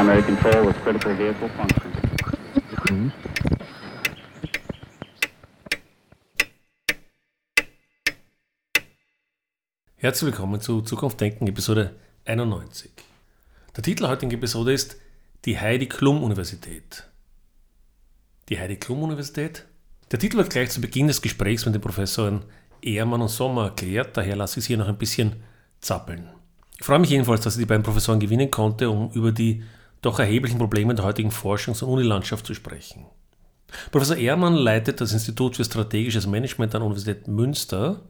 primary control with critical vehicle function. Herzlich willkommen zu Zukunft Denken, Episode 91. Der Titel der heutigen Episode ist Die Heidi Klum Universität. Die Heidi Klum Universität? Der Titel wird gleich zu Beginn des Gesprächs mit den Professoren Ehrmann und Sommer erklärt, daher lasse ich es hier noch ein bisschen zappeln. Ich freue mich jedenfalls, dass ich die beiden Professoren gewinnen konnte, um über die doch erheblichen Probleme der heutigen Forschungs- und Unilandschaft zu sprechen. Professor Ehrmann leitet das Institut für strategisches Management an der Universität Münster.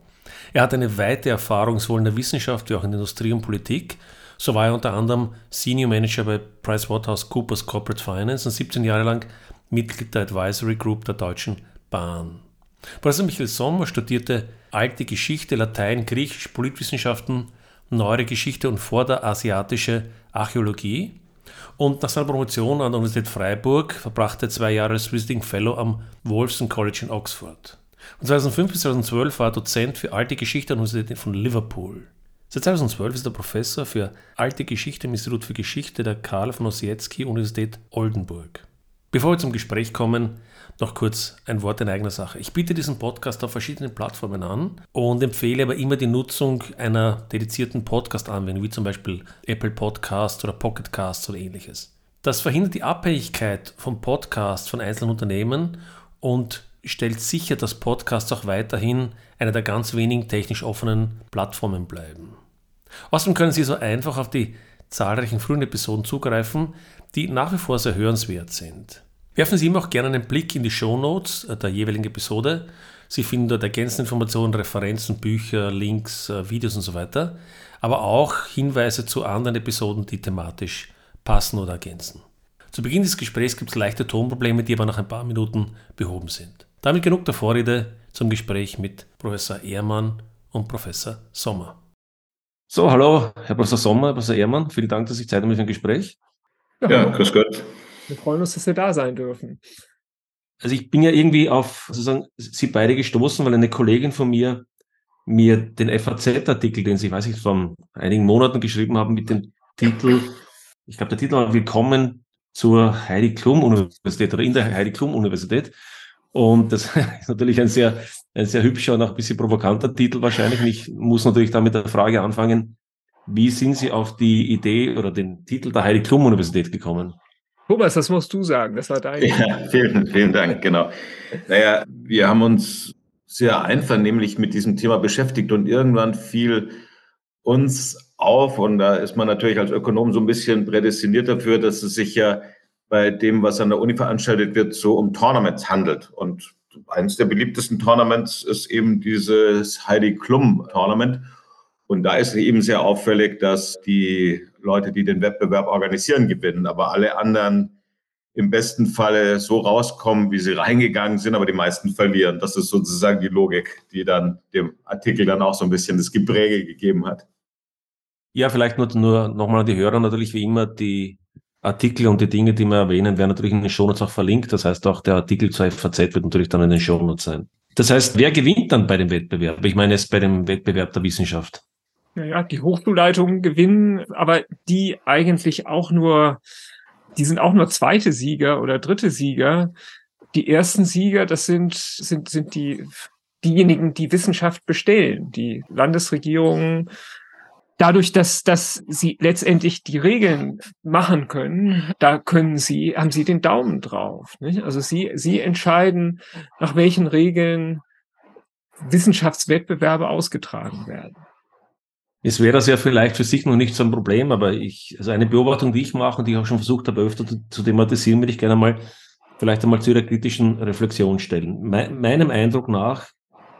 Er hat eine weite Erfahrung sowohl in der Wissenschaft wie auch in der Industrie und Politik. So war er unter anderem Senior Manager bei PricewaterhouseCoopers Corporate Finance und 17 Jahre lang Mitglied der Advisory Group der Deutschen Bahn. Professor Michael Sommer studierte alte Geschichte, Latein, Griechisch, Politwissenschaften neuere Geschichte und vorderasiatische Archäologie. Und nach seiner Promotion an der Universität Freiburg verbrachte er zwei Jahre als Visiting Fellow am Wolfson College in Oxford. Und 2005 bis 2012 war er Dozent für alte Geschichte an der Universität von Liverpool. Seit 2012 ist er Professor für alte Geschichte im Institut für Geschichte der Karl von Ossietzky Universität Oldenburg. Bevor wir zum Gespräch kommen, noch kurz ein Wort in eigener Sache. Ich biete diesen Podcast auf verschiedenen Plattformen an und empfehle aber immer die Nutzung einer dedizierten Podcast-Anwendung, wie zum Beispiel Apple Podcasts oder Pocket Casts oder ähnliches. Das verhindert die Abhängigkeit von Podcasts von einzelnen Unternehmen und stellt sicher, dass Podcasts auch weiterhin eine der ganz wenigen technisch offenen Plattformen bleiben. Außerdem können Sie so einfach auf die zahlreichen frühen Episoden zugreifen, die nach wie vor sehr hörenswert sind. Werfen Sie immer auch gerne einen Blick in die Shownotes der jeweiligen Episode. Sie finden dort ergänzende Informationen, Referenzen, Bücher, Links, äh, Videos und so weiter, aber auch Hinweise zu anderen Episoden, die thematisch passen oder ergänzen. Zu Beginn des Gesprächs gibt es leichte Tonprobleme, die aber nach ein paar Minuten behoben sind. Damit genug der Vorrede zum Gespräch mit Professor Ehrmann und Professor Sommer. So, hallo, Herr Professor Sommer, Herr Professor Ehrmann, vielen Dank, dass Sie Zeit haben für ein Gespräch. Ja, ja grüß Gott. Wir freuen uns, dass wir da sein dürfen. Also ich bin ja irgendwie auf sozusagen Sie beide gestoßen, weil eine Kollegin von mir mir den FAZ-Artikel, den Sie, weiß ich, vor einigen Monaten geschrieben haben, mit dem Titel, ich glaube, der Titel war Willkommen zur Heidi Klum Universität oder in der Heidi Klum Universität. Und das ist natürlich ein sehr, ein sehr hübscher und auch ein bisschen provokanter Titel wahrscheinlich. Und ich muss natürlich da mit der Frage anfangen, wie sind Sie auf die Idee oder den Titel der Heidi Klum Universität gekommen? Thomas, das musst du sagen, das war dein. Ja, vielen, vielen Dank, genau. Naja, wir haben uns sehr einvernehmlich mit diesem Thema beschäftigt und irgendwann fiel uns auf, und da ist man natürlich als Ökonom so ein bisschen prädestiniert dafür, dass es sich ja bei dem, was an der Uni veranstaltet wird, so um Tournaments handelt. Und eines der beliebtesten Tournaments ist eben dieses Heidi Klum Tournament. Und da ist eben sehr auffällig, dass die Leute, die den Wettbewerb organisieren, gewinnen, aber alle anderen im besten Falle so rauskommen, wie sie reingegangen sind, aber die meisten verlieren. Das ist sozusagen die Logik, die dann dem Artikel dann auch so ein bisschen das Gepräge gegeben hat. Ja, vielleicht nur, nur nochmal an die Hörer natürlich wie immer die Artikel und die Dinge, die wir erwähnen, werden natürlich in den Shownotes auch verlinkt. Das heißt, auch der Artikel zur FAZ wird natürlich dann in den Shownotes sein. Das heißt, wer gewinnt dann bei dem Wettbewerb? Ich meine, es bei dem Wettbewerb der Wissenschaft naja, die Hochschulleitungen gewinnen, aber die eigentlich auch nur, die sind auch nur zweite Sieger oder dritte Sieger. Die ersten Sieger, das sind, sind, sind die, diejenigen, die Wissenschaft bestellen, die Landesregierungen. Dadurch, dass, dass sie letztendlich die Regeln machen können, da können sie, haben sie den Daumen drauf. Nicht? Also sie, sie entscheiden, nach welchen Regeln Wissenschaftswettbewerbe ausgetragen werden. Es wäre das ja vielleicht für sich noch nicht so ein Problem, aber ich, also eine Beobachtung, die ich mache und die ich auch schon versucht habe, öfter zu, zu thematisieren, würde ich gerne mal vielleicht einmal zu Ihrer kritischen Reflexion stellen. Me meinem Eindruck nach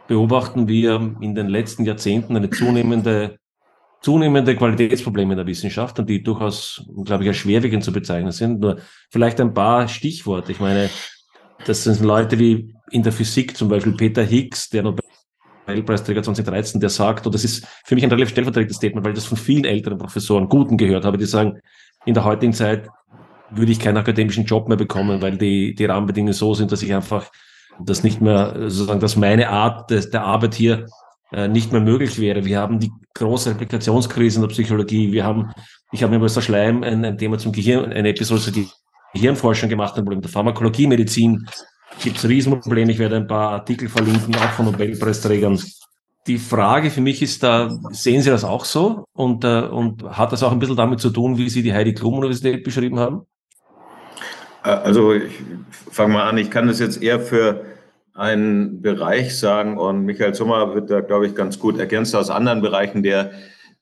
beobachten wir in den letzten Jahrzehnten eine zunehmende, zunehmende Qualitätsprobleme in der Wissenschaft und die durchaus, glaube ich, als schwerwiegend zu bezeichnen sind. Nur vielleicht ein paar Stichworte. Ich meine, das sind Leute wie in der Physik zum Beispiel Peter Higgs, der Nobel Nobelpreisträger 2013, der sagt, und das ist für mich ein relativ stellvertretendes Statement, weil ich das von vielen älteren Professoren, guten gehört habe, die sagen, in der heutigen Zeit würde ich keinen akademischen Job mehr bekommen, weil die, die Rahmenbedingungen so sind, dass ich einfach das nicht mehr, sozusagen, dass meine Art des, der Arbeit hier äh, nicht mehr möglich wäre. Wir haben die große Replikationskrise in der Psychologie. Wir haben, ich habe mir bei Schleim ein, ein Thema zum Gehirn, eine Episode zu Gehirnforschung gemacht, ein Problem der Pharmakologie, Medizin. Gibt es Riesenprobleme. Ich werde ein paar Artikel verlinken, auch von Nobelpreisträgern. Die Frage für mich ist da, sehen Sie das auch so? Und, äh, und hat das auch ein bisschen damit zu tun, wie Sie die Heidi Klum Universität beschrieben haben? Äh, also ich fange mal an, ich kann das jetzt eher für einen Bereich sagen und Michael Sommer wird da, glaube ich, ganz gut ergänzt aus anderen Bereichen, der,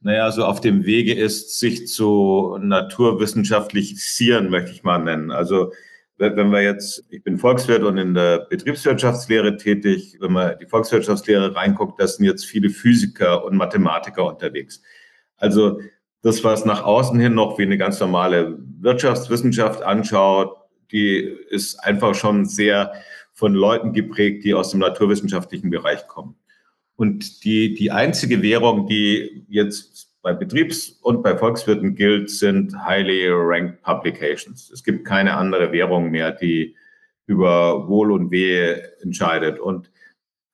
naja, so auf dem Wege ist, sich zu naturwissenschaftlichisieren, möchte ich mal nennen. Also wenn wir jetzt, ich bin Volkswirt und in der Betriebswirtschaftslehre tätig, wenn man die Volkswirtschaftslehre reinguckt, da sind jetzt viele Physiker und Mathematiker unterwegs. Also das, was nach außen hin noch wie eine ganz normale Wirtschaftswissenschaft anschaut, die ist einfach schon sehr von Leuten geprägt, die aus dem naturwissenschaftlichen Bereich kommen. Und die, die einzige Währung, die jetzt bei Betriebs- und bei Volkswirten gilt, sind highly ranked publications. Es gibt keine andere Währung mehr, die über Wohl und Wehe entscheidet. Und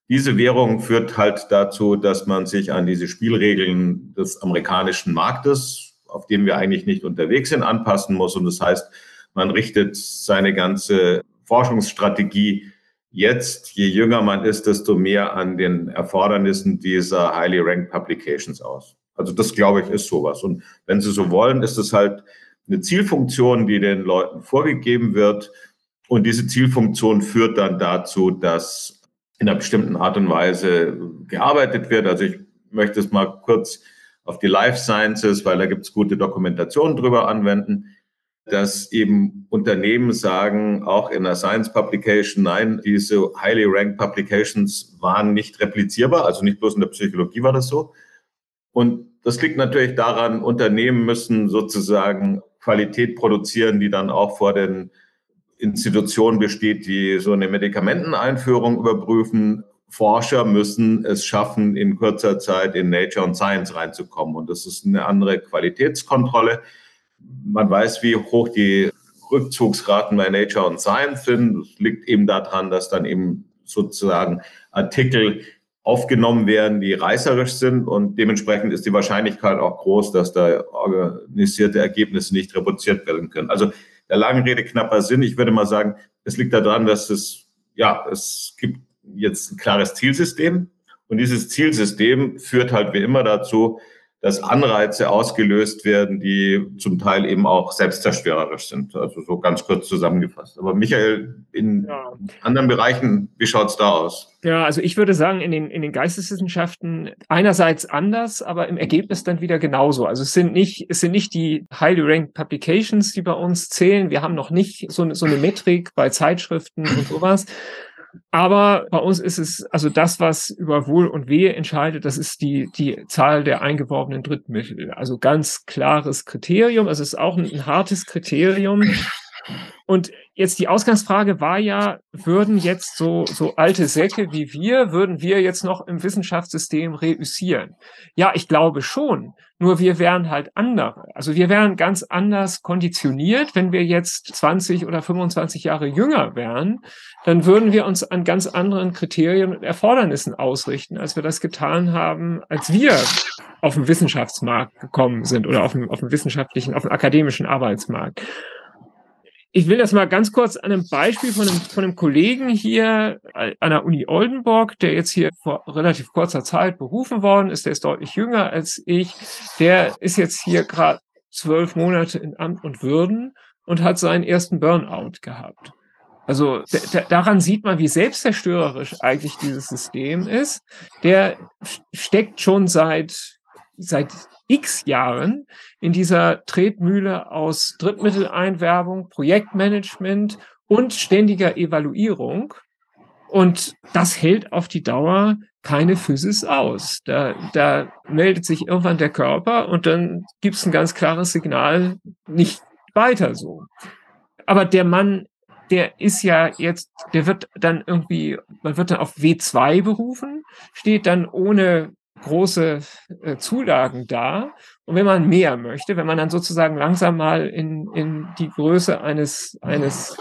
diese Währung führt halt dazu, dass man sich an diese Spielregeln des amerikanischen Marktes, auf dem wir eigentlich nicht unterwegs sind, anpassen muss. Und das heißt, man richtet seine ganze Forschungsstrategie jetzt, je jünger man ist, desto mehr an den Erfordernissen dieser highly ranked publications aus. Also das, glaube ich, ist sowas. Und wenn Sie so wollen, ist es halt eine Zielfunktion, die den Leuten vorgegeben wird. Und diese Zielfunktion führt dann dazu, dass in einer bestimmten Art und Weise gearbeitet wird. Also ich möchte es mal kurz auf die Life Sciences, weil da gibt es gute Dokumentationen drüber anwenden, dass eben Unternehmen sagen, auch in der Science Publication, nein, diese highly ranked Publications waren nicht replizierbar, also nicht bloß in der Psychologie war das so, und das liegt natürlich daran, Unternehmen müssen sozusagen Qualität produzieren, die dann auch vor den Institutionen besteht, die so eine Medikamenteneinführung überprüfen. Forscher müssen es schaffen, in kurzer Zeit in Nature und Science reinzukommen. Und das ist eine andere Qualitätskontrolle. Man weiß, wie hoch die Rückzugsraten bei Nature und Science sind. Das liegt eben daran, dass dann eben sozusagen Artikel aufgenommen werden, die reißerisch sind und dementsprechend ist die Wahrscheinlichkeit auch groß, dass da organisierte Ergebnisse nicht reproduziert werden können. Also der langen Rede knapper Sinn. Ich würde mal sagen, es liegt daran, dass es, ja, es gibt jetzt ein klares Zielsystem und dieses Zielsystem führt halt wie immer dazu, dass Anreize ausgelöst werden, die zum Teil eben auch selbstzerstörerisch sind. Also so ganz kurz zusammengefasst. Aber Michael, in ja. anderen Bereichen, wie schaut's da aus? Ja, also ich würde sagen, in den, in den Geisteswissenschaften einerseits anders, aber im Ergebnis dann wieder genauso. Also es sind nicht, es sind nicht die highly ranked Publications, die bei uns zählen. Wir haben noch nicht so, so eine Metrik bei Zeitschriften und sowas, aber bei uns ist es, also das, was über Wohl und Wehe entscheidet, das ist die, die Zahl der eingeworbenen Drittmittel. Also ganz klares Kriterium. Also es ist auch ein, ein hartes Kriterium. Und jetzt die Ausgangsfrage war ja, würden jetzt so, so alte Säcke wie wir, würden wir jetzt noch im Wissenschaftssystem reüssieren? Ja, ich glaube schon. Nur wir wären halt andere. Also wir wären ganz anders konditioniert. Wenn wir jetzt 20 oder 25 Jahre jünger wären, dann würden wir uns an ganz anderen Kriterien und Erfordernissen ausrichten, als wir das getan haben, als wir auf den Wissenschaftsmarkt gekommen sind oder auf dem, auf dem wissenschaftlichen, auf dem akademischen Arbeitsmarkt ich will das mal ganz kurz an einem Beispiel von einem, von einem Kollegen hier an der Uni Oldenburg, der jetzt hier vor relativ kurzer Zeit berufen worden ist, der ist deutlich jünger als ich, der ist jetzt hier gerade zwölf Monate in Amt und Würden und hat seinen ersten Burnout gehabt. Also daran sieht man, wie selbstzerstörerisch eigentlich dieses System ist. Der steckt schon seit seit x Jahren in dieser Tretmühle aus Drittmitteleinwerbung, Projektmanagement und ständiger Evaluierung. Und das hält auf die Dauer keine Physis aus. Da, da meldet sich irgendwann der Körper und dann gibt es ein ganz klares Signal, nicht weiter so. Aber der Mann, der ist ja jetzt, der wird dann irgendwie, man wird dann auf W2 berufen, steht dann ohne große äh, Zulagen da. Und wenn man mehr möchte, wenn man dann sozusagen langsam mal in, in die Größe eines, eines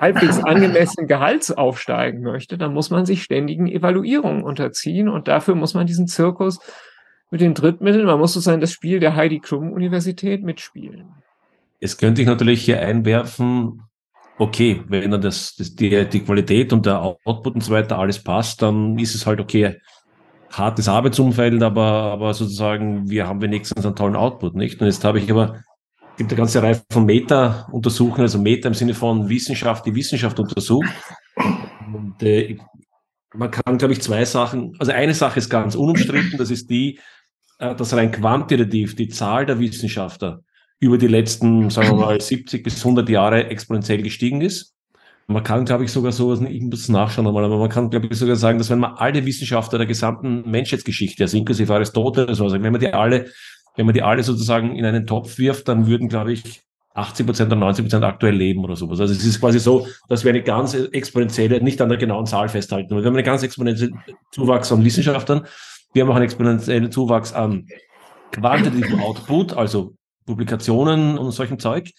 halbwegs angemessenen Gehalts aufsteigen möchte, dann muss man sich ständigen Evaluierungen unterziehen und dafür muss man diesen Zirkus mit den Drittmitteln, man muss sozusagen das Spiel der Heidi Klum Universität mitspielen. Jetzt könnte ich natürlich hier einwerfen, okay, wenn dann das, das die, die Qualität und der Output und so weiter alles passt, dann ist es halt okay, hartes Arbeitsumfeld, aber, aber sozusagen, wir haben wenigstens einen tollen Output, nicht? Und jetzt habe ich aber, es gibt eine ganze Reihe von Meta-Untersuchungen, also Meta im Sinne von Wissenschaft, die Wissenschaft untersucht. Und äh, man kann, glaube ich, zwei Sachen, also eine Sache ist ganz unumstritten, das ist die, äh, dass rein quantitativ die Zahl der Wissenschaftler über die letzten, sagen wir mal, 70 bis 100 Jahre exponentiell gestiegen ist. Man kann, glaube ich, sogar so, ich muss nachschauen einmal, aber man kann, glaube ich, sogar sagen, dass wenn man alle Wissenschaftler der gesamten Menschheitsgeschichte, also inklusive Aristoteles, also wenn man die alle, wenn man die alle sozusagen in einen Topf wirft, dann würden, glaube ich, 80 Prozent oder 90 Prozent aktuell leben oder sowas. Also es ist quasi so, dass wir eine ganz exponentielle, nicht an der genauen Zahl festhalten, aber wir haben einen ganz exponentiellen Zuwachs an Wissenschaftlern. Wir haben auch einen exponentiellen Zuwachs an quantitativen Output, also Publikationen und solchen Zeug.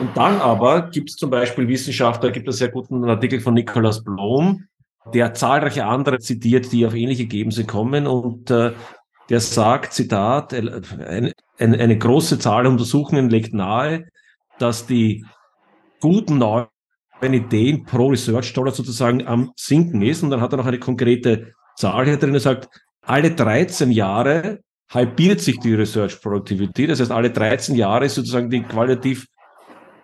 Und dann aber gibt es zum Beispiel Wissenschaftler, gibt es sehr guten Artikel von Nikolaus Blom, der zahlreiche andere zitiert, die auf ähnliche Ergebnisse kommen und äh, der sagt, Zitat, eine, eine große Zahl Untersuchungen legt nahe, dass die guten neuen Ideen pro Research Dollar sozusagen am Sinken ist. Und dann hat er noch eine konkrete Zahl hier drin. Er sagt, alle 13 Jahre halbiert sich die Research Productivity. Das heißt, alle 13 Jahre ist sozusagen die qualitativ,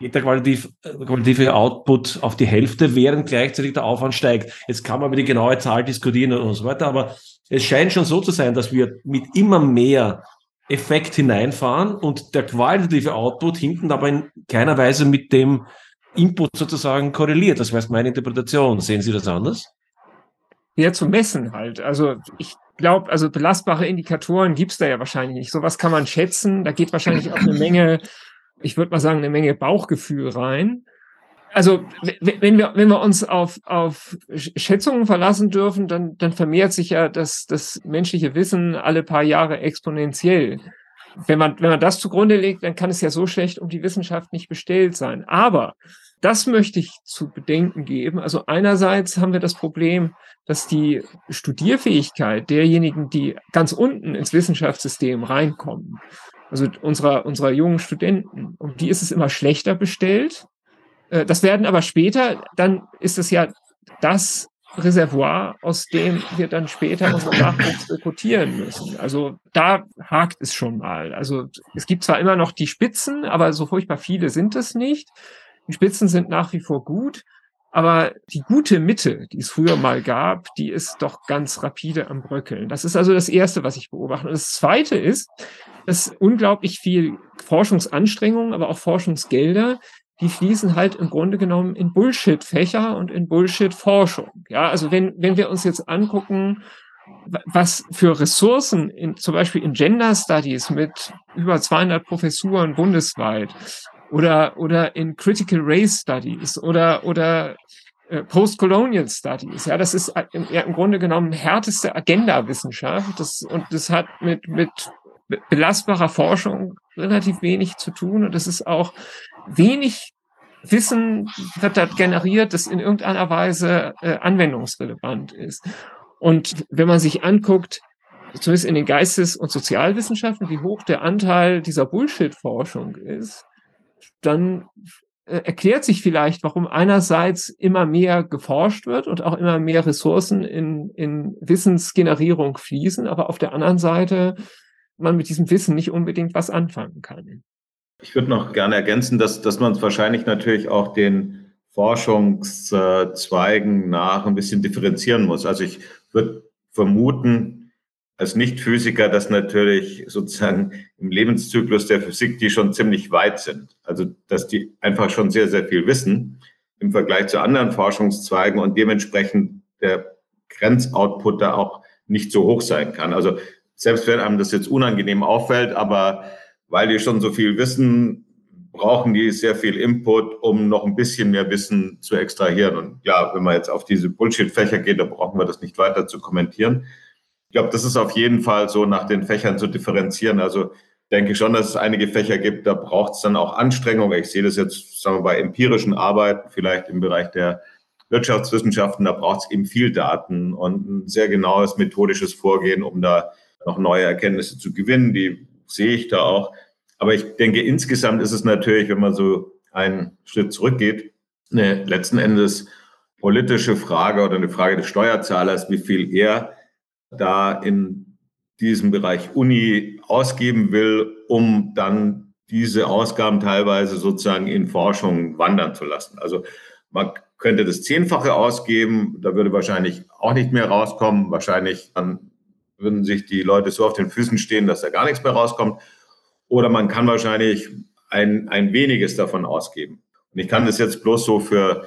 geht der qualitativ, qualitative Output auf die Hälfte, während gleichzeitig der Aufwand steigt. Jetzt kann man über die genaue Zahl diskutieren und so weiter, aber es scheint schon so zu sein, dass wir mit immer mehr Effekt hineinfahren und der qualitative Output hinten aber in keiner Weise mit dem Input sozusagen korreliert. Das wäre meine Interpretation. Sehen Sie das anders? Ja, zu messen halt. Also ich glaube, also belastbare Indikatoren gibt's da ja wahrscheinlich nicht. Sowas kann man schätzen. Da geht wahrscheinlich auch eine Menge, ich würde mal sagen, eine Menge Bauchgefühl rein. Also wenn wir, wenn wir uns auf, auf Schätzungen verlassen dürfen, dann, dann vermehrt sich ja das, das menschliche Wissen alle paar Jahre exponentiell. Wenn man, wenn man das zugrunde legt, dann kann es ja so schlecht um die Wissenschaft nicht bestellt sein. Aber das möchte ich zu bedenken geben. Also einerseits haben wir das Problem, dass die Studierfähigkeit derjenigen, die ganz unten ins Wissenschaftssystem reinkommen, also unserer, unserer jungen Studenten, um die ist es immer schlechter bestellt. Äh, das werden aber später, dann ist es ja das Reservoir, aus dem wir dann später unseren Nachwuchs rekrutieren müssen. Also da hakt es schon mal. Also es gibt zwar immer noch die Spitzen, aber so furchtbar viele sind es nicht. Die Spitzen sind nach wie vor gut, aber die gute Mitte, die es früher mal gab, die ist doch ganz rapide am Bröckeln. Das ist also das Erste, was ich beobachte. Und das Zweite ist, dass unglaublich viel Forschungsanstrengungen, aber auch Forschungsgelder, die fließen halt im Grunde genommen in Bullshit-Fächer und in Bullshit-Forschung. Ja, also wenn, wenn wir uns jetzt angucken, was für Ressourcen in, zum Beispiel in Gender Studies mit über 200 Professuren bundesweit oder, oder in Critical Race Studies oder, oder äh, Postcolonial Studies. Ja, das ist im Grunde genommen härteste Agenda-Wissenschaft. Das, und das hat mit, mit belastbarer Forschung relativ wenig zu tun. Und das ist auch wenig Wissen wird da generiert, das in irgendeiner Weise äh, anwendungsrelevant ist. Und wenn man sich anguckt, zumindest in den Geistes- und Sozialwissenschaften, wie hoch der Anteil dieser Bullshit-Forschung ist, dann äh, erklärt sich vielleicht, warum einerseits immer mehr geforscht wird und auch immer mehr Ressourcen in, in Wissensgenerierung fließen, aber auf der anderen Seite man mit diesem Wissen nicht unbedingt was anfangen kann. Ich würde noch gerne ergänzen, dass, dass man es wahrscheinlich natürlich auch den Forschungszweigen nach ein bisschen differenzieren muss. Also ich würde vermuten, als Nicht-Physiker, dass natürlich sozusagen im Lebenszyklus der Physik die schon ziemlich weit sind. Also, dass die einfach schon sehr, sehr viel wissen im Vergleich zu anderen Forschungszweigen und dementsprechend der Grenzoutput da auch nicht so hoch sein kann. Also, selbst wenn einem das jetzt unangenehm auffällt, aber weil die schon so viel wissen, brauchen die sehr viel Input, um noch ein bisschen mehr Wissen zu extrahieren. Und ja, wenn man jetzt auf diese Bullshit-Fächer geht, da brauchen wir das nicht weiter zu kommentieren. Ich glaube, das ist auf jeden Fall so nach den Fächern zu differenzieren. Also denke schon, dass es einige Fächer gibt, da braucht es dann auch Anstrengung. Ich sehe das jetzt, sagen wir, bei empirischen Arbeiten, vielleicht im Bereich der Wirtschaftswissenschaften, da braucht es eben viel Daten und ein sehr genaues methodisches Vorgehen, um da noch neue Erkenntnisse zu gewinnen. Die sehe ich da auch. Aber ich denke, insgesamt ist es natürlich, wenn man so einen Schritt zurückgeht, eine letzten Endes politische Frage oder eine Frage des Steuerzahlers, wie viel er da in diesem Bereich Uni ausgeben will, um dann diese Ausgaben teilweise sozusagen in Forschung wandern zu lassen. Also man könnte das Zehnfache ausgeben, da würde wahrscheinlich auch nicht mehr rauskommen. Wahrscheinlich dann würden sich die Leute so auf den Füßen stehen, dass da gar nichts mehr rauskommt. Oder man kann wahrscheinlich ein, ein weniges davon ausgeben. Und ich kann das jetzt bloß so für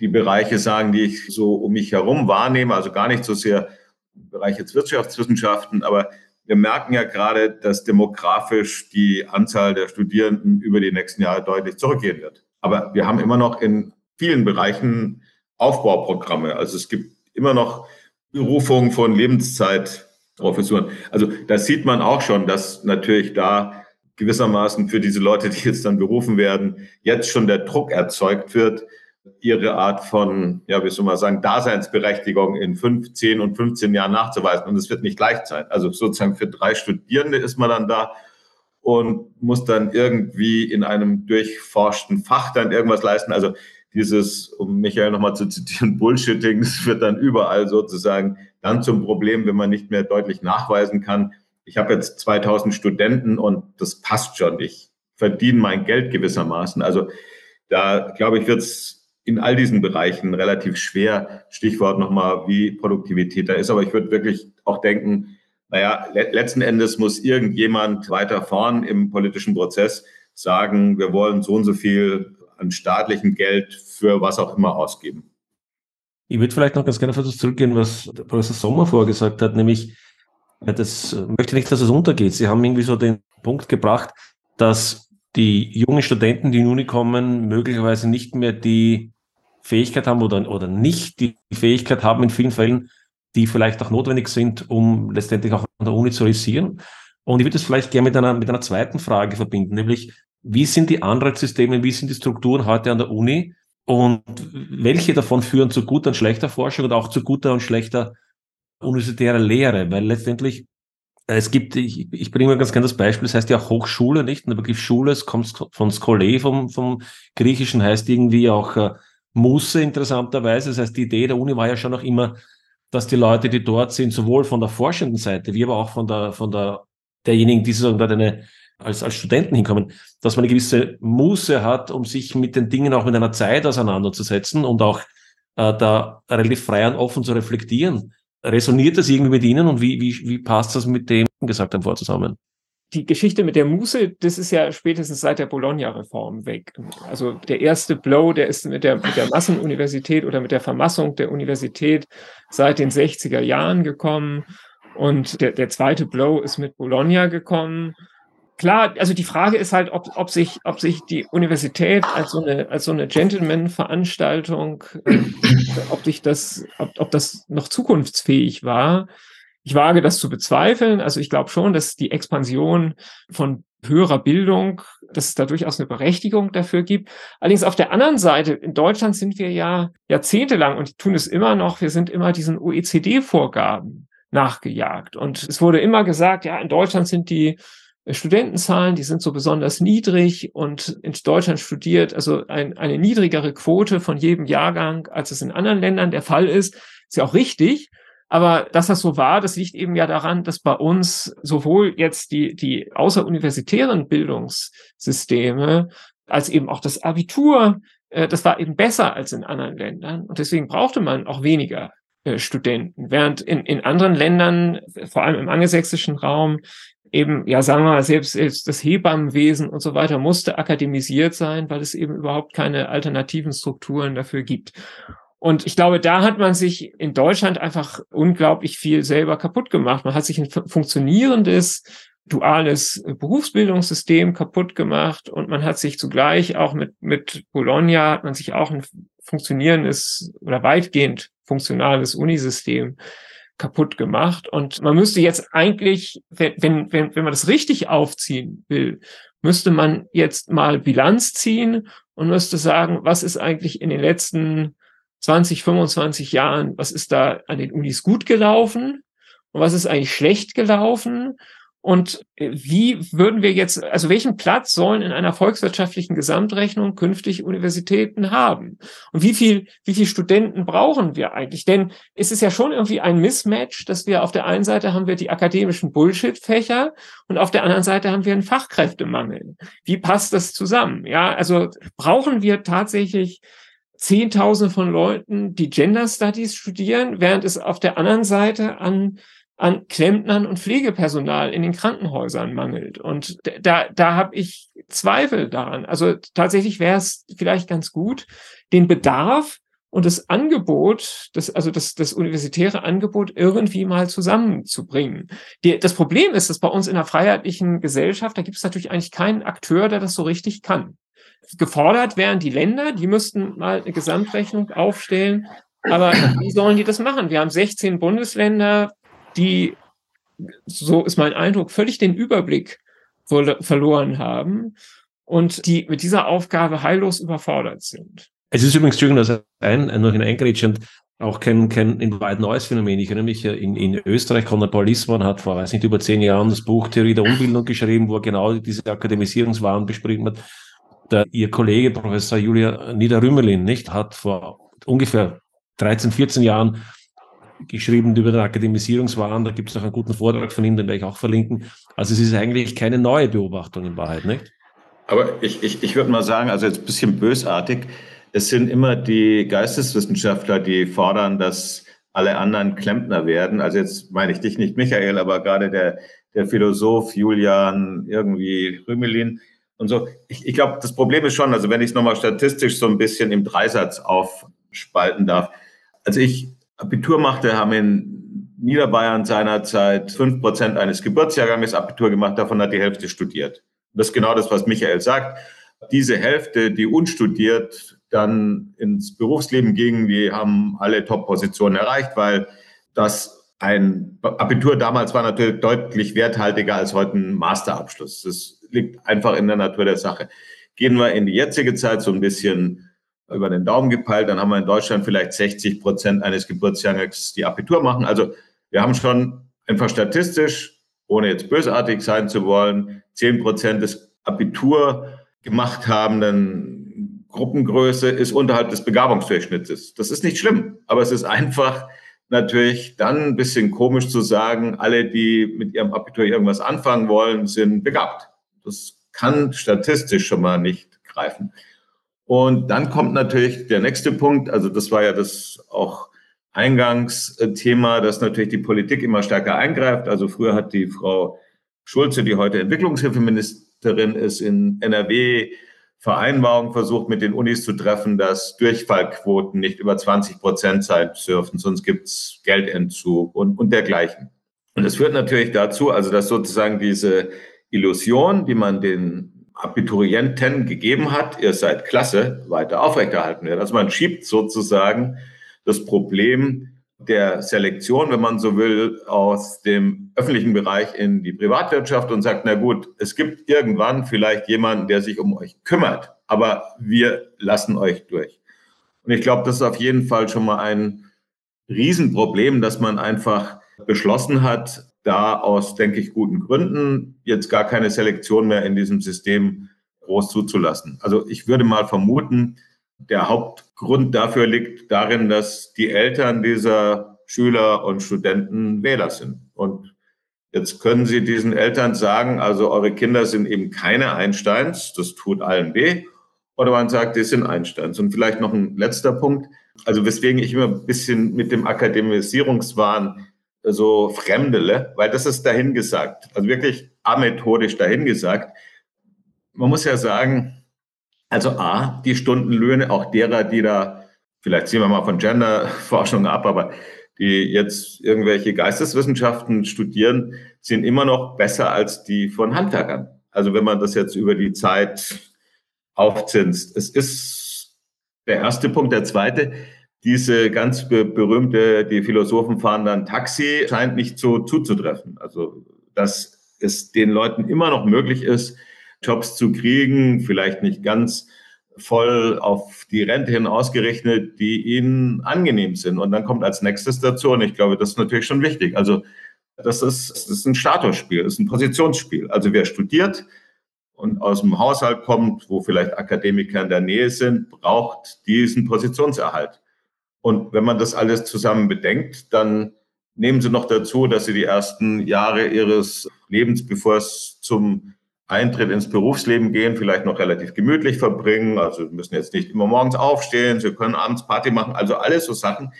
die Bereiche sagen, die ich so um mich herum wahrnehme, also gar nicht so sehr Bereich jetzt Wirtschaftswissenschaften, aber wir merken ja gerade, dass demografisch die Anzahl der Studierenden über die nächsten Jahre deutlich zurückgehen wird. Aber wir haben immer noch in vielen Bereichen Aufbauprogramme. Also es gibt immer noch Berufungen von Lebenszeitprofessuren. Also das sieht man auch schon, dass natürlich da gewissermaßen für diese Leute, die jetzt dann berufen werden, jetzt schon der Druck erzeugt wird, ihre Art von, ja, wie soll man sagen, Daseinsberechtigung in fünf, zehn und 15 Jahren nachzuweisen. Und es wird nicht leicht sein. Also sozusagen für drei Studierende ist man dann da und muss dann irgendwie in einem durchforschten Fach dann irgendwas leisten. Also dieses, um Michael nochmal zu zitieren, Bullshitting, das wird dann überall sozusagen dann zum Problem, wenn man nicht mehr deutlich nachweisen kann. Ich habe jetzt 2000 Studenten und das passt schon. Ich verdiene mein Geld gewissermaßen. Also da, glaube ich, wird es in all diesen Bereichen relativ schwer. Stichwort nochmal, wie Produktivität da ist. Aber ich würde wirklich auch denken, naja, le letzten Endes muss irgendjemand weiter vorn im politischen Prozess sagen, wir wollen so und so viel an staatlichem Geld für was auch immer ausgeben. Ich würde vielleicht noch ganz gerne auf das zurückgehen, was Professor Sommer vorgesagt hat, nämlich, das möchte nicht, dass es untergeht. Sie haben irgendwie so den Punkt gebracht, dass die jungen Studenten, die in die Uni kommen, möglicherweise nicht mehr die Fähigkeit haben oder, oder nicht die Fähigkeit haben in vielen Fällen, die vielleicht auch notwendig sind, um letztendlich auch an der Uni zu realisieren. Und ich würde das vielleicht gerne mit einer, mit einer zweiten Frage verbinden, nämlich wie sind die Anreizsysteme, wie sind die Strukturen heute an der Uni und welche davon führen zu guter und schlechter Forschung und auch zu guter und schlechter universitärer Lehre? Weil letztendlich, es gibt, ich, ich bringe mal ganz gerne das Beispiel, das heißt ja auch Hochschule, nicht? Der Begriff Schule, es kommt von Skole, vom, vom Griechischen, heißt irgendwie auch äh, Musse interessanterweise. Das heißt, die Idee der Uni war ja schon noch immer, dass die Leute, die dort sind, sowohl von der forschenden Seite, wie aber auch von der, von der, derjenigen, die sozusagen dort eine als, als Studenten hinkommen, dass man eine gewisse Muße hat, um sich mit den Dingen auch mit einer Zeit auseinanderzusetzen und auch äh, da relativ frei und offen zu reflektieren. Resoniert das irgendwie mit Ihnen und wie, wie, wie passt das mit dem gesagt haben vor zusammen? die Geschichte mit der Muße, das ist ja spätestens seit der Bologna-Reform weg. Also der erste Blow, der ist mit der, mit der Massenuniversität oder mit der Vermassung der Universität seit den 60er Jahren gekommen. Und der, der zweite Blow ist mit Bologna gekommen klar, also die Frage ist halt, ob, ob, sich, ob sich die Universität als so eine, als so eine Gentleman-Veranstaltung, äh, ob sich das, ob, ob das noch zukunftsfähig war. Ich wage das zu bezweifeln. Also ich glaube schon, dass die Expansion von höherer Bildung, dass es da durchaus eine Berechtigung dafür gibt. Allerdings auf der anderen Seite, in Deutschland sind wir ja jahrzehntelang und tun es immer noch, wir sind immer diesen OECD-Vorgaben nachgejagt. Und es wurde immer gesagt, ja, in Deutschland sind die Studentenzahlen, die sind so besonders niedrig und in Deutschland studiert also ein, eine niedrigere Quote von jedem Jahrgang, als es in anderen Ländern der Fall ist. Ist ja auch richtig. Aber dass das so war, das liegt eben ja daran, dass bei uns sowohl jetzt die, die außeruniversitären Bildungssysteme als eben auch das Abitur, äh, das war eben besser als in anderen Ländern. Und deswegen brauchte man auch weniger äh, Studenten. Während in, in anderen Ländern, vor allem im angelsächsischen Raum, eben, ja, sagen wir mal, selbst, selbst das Hebammenwesen und so weiter musste akademisiert sein, weil es eben überhaupt keine alternativen Strukturen dafür gibt. Und ich glaube, da hat man sich in Deutschland einfach unglaublich viel selber kaputt gemacht. Man hat sich ein funktionierendes, duales Berufsbildungssystem kaputt gemacht und man hat sich zugleich auch mit, mit Bologna hat man sich auch ein funktionierendes oder weitgehend funktionales Unisystem kaputt gemacht. Und man müsste jetzt eigentlich, wenn, wenn, wenn, man das richtig aufziehen will, müsste man jetzt mal Bilanz ziehen und müsste sagen, was ist eigentlich in den letzten 20, 25 Jahren, was ist da an den Unis gut gelaufen und was ist eigentlich schlecht gelaufen und äh, wie würden wir jetzt, also welchen Platz sollen in einer volkswirtschaftlichen Gesamtrechnung künftig Universitäten haben? Und wie viel, wie viel Studenten brauchen wir eigentlich? Denn es ist ja schon irgendwie ein Mismatch, dass wir auf der einen Seite haben wir die akademischen Bullshit-Fächer und auf der anderen Seite haben wir einen Fachkräftemangel. Wie passt das zusammen? Ja, also brauchen wir tatsächlich Zehntausende von Leuten, die Gender Studies studieren, während es auf der anderen Seite an an Klempnern und Pflegepersonal in den Krankenhäusern mangelt. Und da, da habe ich Zweifel daran. Also tatsächlich wäre es vielleicht ganz gut, den Bedarf und das Angebot, das, also das, das universitäre Angebot irgendwie mal zusammenzubringen. Die, das Problem ist, dass bei uns in einer freiheitlichen Gesellschaft, da gibt es natürlich eigentlich keinen Akteur, der das so richtig kann. Gefordert wären die Länder, die müssten mal eine Gesamtrechnung aufstellen. Aber wie sollen die das machen? Wir haben 16 Bundesländer, die, so ist mein Eindruck, völlig den Überblick verloren haben und die mit dieser Aufgabe heillos überfordert sind. Es ist übrigens, Entschuldigung, dass ein, noch in und auch kein, kein in weit neues Phänomen. Ich erinnere mich, in, in Österreich, Konrad Paul Lissmann hat vor, weiß nicht, über zehn Jahren das Buch Theorie der Umbildung geschrieben, wo er genau diese Akademisierungswahn beschrieben hat. Der, ihr Kollege, Professor Julia Niederrümelin, nicht, hat vor ungefähr 13, 14 Jahren geschrieben über den Akademisierungswahn. Da gibt es noch einen guten Vortrag von ihm, den werde ich auch verlinken. Also es ist eigentlich keine neue Beobachtung in Wahrheit, nicht? Aber ich, ich, ich würde mal sagen, also jetzt ein bisschen bösartig, es sind immer die Geisteswissenschaftler, die fordern, dass alle anderen Klempner werden. Also jetzt meine ich dich nicht, Michael, aber gerade der, der Philosoph Julian irgendwie Rümelin und so. Ich, ich glaube, das Problem ist schon, also wenn ich es nochmal statistisch so ein bisschen im Dreisatz aufspalten darf. Also ich Abitur machte, haben in Niederbayern seinerzeit fünf Prozent eines Geburtsjahrganges Abitur gemacht, davon hat die Hälfte studiert. Das ist genau das, was Michael sagt. Diese Hälfte, die unstudiert dann ins Berufsleben ging, die haben alle Top-Positionen erreicht, weil das ein Abitur damals war natürlich deutlich werthaltiger als heute ein Masterabschluss. Das liegt einfach in der Natur der Sache. Gehen wir in die jetzige Zeit so ein bisschen über den Daumen gepeilt, dann haben wir in Deutschland vielleicht 60 Prozent eines Geburtsjahres, die Abitur machen. Also wir haben schon einfach statistisch, ohne jetzt bösartig sein zu wollen, 10 Prozent des Abitur gemacht habenden Gruppengröße ist unterhalb des Begabungsdurchschnittes. Das ist nicht schlimm, aber es ist einfach natürlich dann ein bisschen komisch zu sagen, alle, die mit ihrem Abitur irgendwas anfangen wollen, sind begabt. Das kann statistisch schon mal nicht greifen. Und dann kommt natürlich der nächste Punkt, also das war ja das auch Eingangsthema, dass natürlich die Politik immer stärker eingreift. Also früher hat die Frau Schulze, die heute Entwicklungshilfeministerin ist, in NRW Vereinbarungen versucht, mit den Unis zu treffen, dass Durchfallquoten nicht über 20 Prozent sein dürfen, sonst gibt's Geldentzug und, und dergleichen. Und das führt natürlich dazu, also dass sozusagen diese Illusion, die man den Abiturienten gegeben hat, ihr seid klasse, weiter aufrechterhalten wird. Also man schiebt sozusagen das Problem der Selektion, wenn man so will, aus dem öffentlichen Bereich in die Privatwirtschaft und sagt, na gut, es gibt irgendwann vielleicht jemanden, der sich um euch kümmert, aber wir lassen euch durch. Und ich glaube, das ist auf jeden Fall schon mal ein Riesenproblem, dass man einfach beschlossen hat, da aus, denke ich, guten Gründen jetzt gar keine Selektion mehr in diesem System groß zuzulassen. Also ich würde mal vermuten, der Hauptgrund dafür liegt darin, dass die Eltern dieser Schüler und Studenten Wähler sind. Und jetzt können Sie diesen Eltern sagen, also eure Kinder sind eben keine Einsteins, das tut allen weh. Oder man sagt, die sind Einsteins. Und vielleicht noch ein letzter Punkt. Also weswegen ich immer ein bisschen mit dem Akademisierungswahn so fremdele, weil das ist dahingesagt, also wirklich amethodisch dahingesagt. Man muss ja sagen, also A, die Stundenlöhne auch derer, die da, vielleicht ziehen wir mal von Genderforschung ab, aber die jetzt irgendwelche Geisteswissenschaften studieren, sind immer noch besser als die von Handwerkern. Also wenn man das jetzt über die Zeit aufzinst. Es ist der erste Punkt. Der zweite, diese ganz be berühmte, die Philosophen fahren dann Taxi, scheint nicht so zuzutreffen. Also, dass es den Leuten immer noch möglich ist, Jobs zu kriegen, vielleicht nicht ganz voll auf die Rente hin ausgerechnet, die ihnen angenehm sind. Und dann kommt als nächstes dazu, und ich glaube, das ist natürlich schon wichtig. Also, das ist, das ist ein Statusspiel, das ist ein Positionsspiel. Also, wer studiert, und aus dem Haushalt kommt, wo vielleicht Akademiker in der Nähe sind, braucht diesen Positionserhalt. Und wenn man das alles zusammen bedenkt, dann nehmen Sie noch dazu, dass Sie die ersten Jahre Ihres Lebens, bevor es zum Eintritt ins Berufsleben gehen, vielleicht noch relativ gemütlich verbringen. Also müssen jetzt nicht immer morgens aufstehen, Sie können abends Party machen, also alles so Sachen.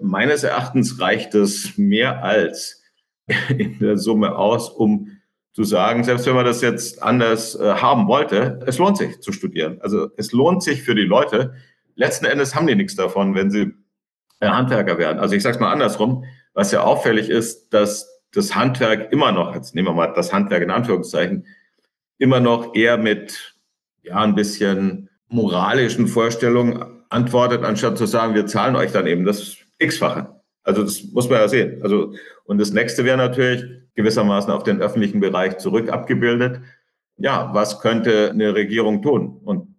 Meines Erachtens reicht es mehr als in der Summe aus, um zu sagen, selbst wenn man das jetzt anders äh, haben wollte, es lohnt sich zu studieren. Also es lohnt sich für die Leute. Letzten Endes haben die nichts davon, wenn sie äh, Handwerker werden. Also ich sage es mal andersrum, was ja auffällig ist, dass das Handwerk immer noch, jetzt nehmen wir mal das Handwerk in Anführungszeichen, immer noch eher mit ja ein bisschen moralischen Vorstellungen antwortet, anstatt zu sagen, wir zahlen euch dann eben das x-fache. Also das muss man ja sehen. Also und das nächste wäre natürlich gewissermaßen auf den öffentlichen Bereich zurück abgebildet. Ja, was könnte eine Regierung tun? Und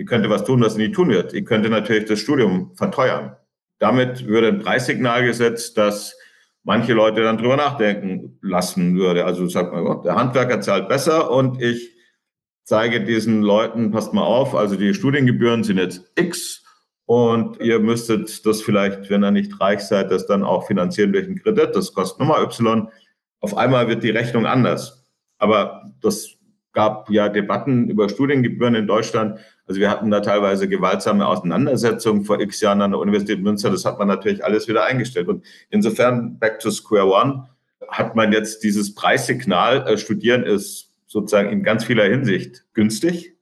die könnte was tun, was sie nie tun wird. Die könnte natürlich das Studium verteuern. Damit würde ein Preissignal gesetzt, dass manche Leute dann drüber nachdenken lassen würde. Also sagt man, oh, der Handwerker zahlt besser und ich zeige diesen Leuten, passt mal auf, also die Studiengebühren sind jetzt X und ihr müsstet das vielleicht, wenn ihr nicht reich seid, das dann auch finanzieren durch einen Kredit. Das kostet nochmal Y. Auf einmal wird die Rechnung anders. Aber das gab ja Debatten über Studiengebühren in Deutschland. Also wir hatten da teilweise gewaltsame Auseinandersetzungen vor x Jahren an der Universität Münster. Das hat man natürlich alles wieder eingestellt. Und insofern, back to square one, hat man jetzt dieses Preissignal, äh, Studieren ist sozusagen in ganz vieler Hinsicht günstig.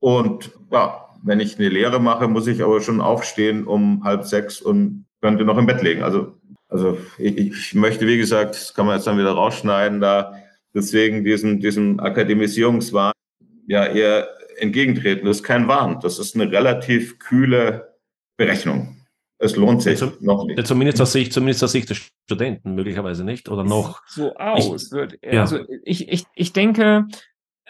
Und ja, wenn ich eine Lehre mache, muss ich aber schon aufstehen um halb sechs und könnte noch im Bett legen. Also also ich, ich möchte, wie gesagt, das kann man jetzt dann wieder rausschneiden, da deswegen diesem, diesem Akademisierungswahn ja eher entgegentreten. Das ist kein Wahn, das ist eine relativ kühle Berechnung. Es lohnt sich ja, noch nicht. Zumindest aus Sicht, zumindest aus Sicht der Studenten möglicherweise nicht oder noch. So aus. Ich, wird, also ich, ich, ich denke,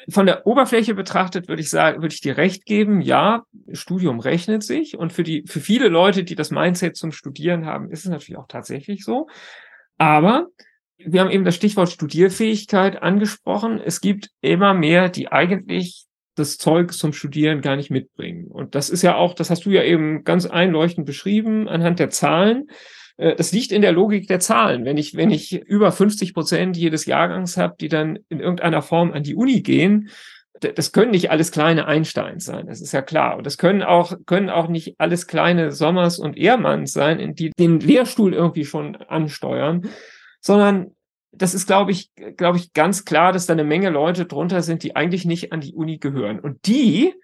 von der Oberfläche betrachtet würde ich sagen, würde ich dir recht geben, ja, Studium rechnet sich und für die, für viele Leute, die das Mindset zum Studieren haben, ist es natürlich auch tatsächlich so. Aber wir haben eben das Stichwort Studierfähigkeit angesprochen. Es gibt immer mehr, die eigentlich das Zeug zum Studieren gar nicht mitbringen. Und das ist ja auch, das hast du ja eben ganz einleuchtend beschrieben anhand der Zahlen. Äh, das liegt in der Logik der Zahlen. Wenn ich, wenn ich über 50 Prozent jedes Jahrgangs habe, die dann in irgendeiner Form an die Uni gehen, das können nicht alles kleine Einsteins sein, das ist ja klar. Und das können auch, können auch nicht alles kleine Sommers und Ehrmanns sein, die den Lehrstuhl irgendwie schon ansteuern, sondern das ist, glaube ich, glaube ich, ganz klar, dass da eine Menge Leute drunter sind, die eigentlich nicht an die Uni gehören. Und die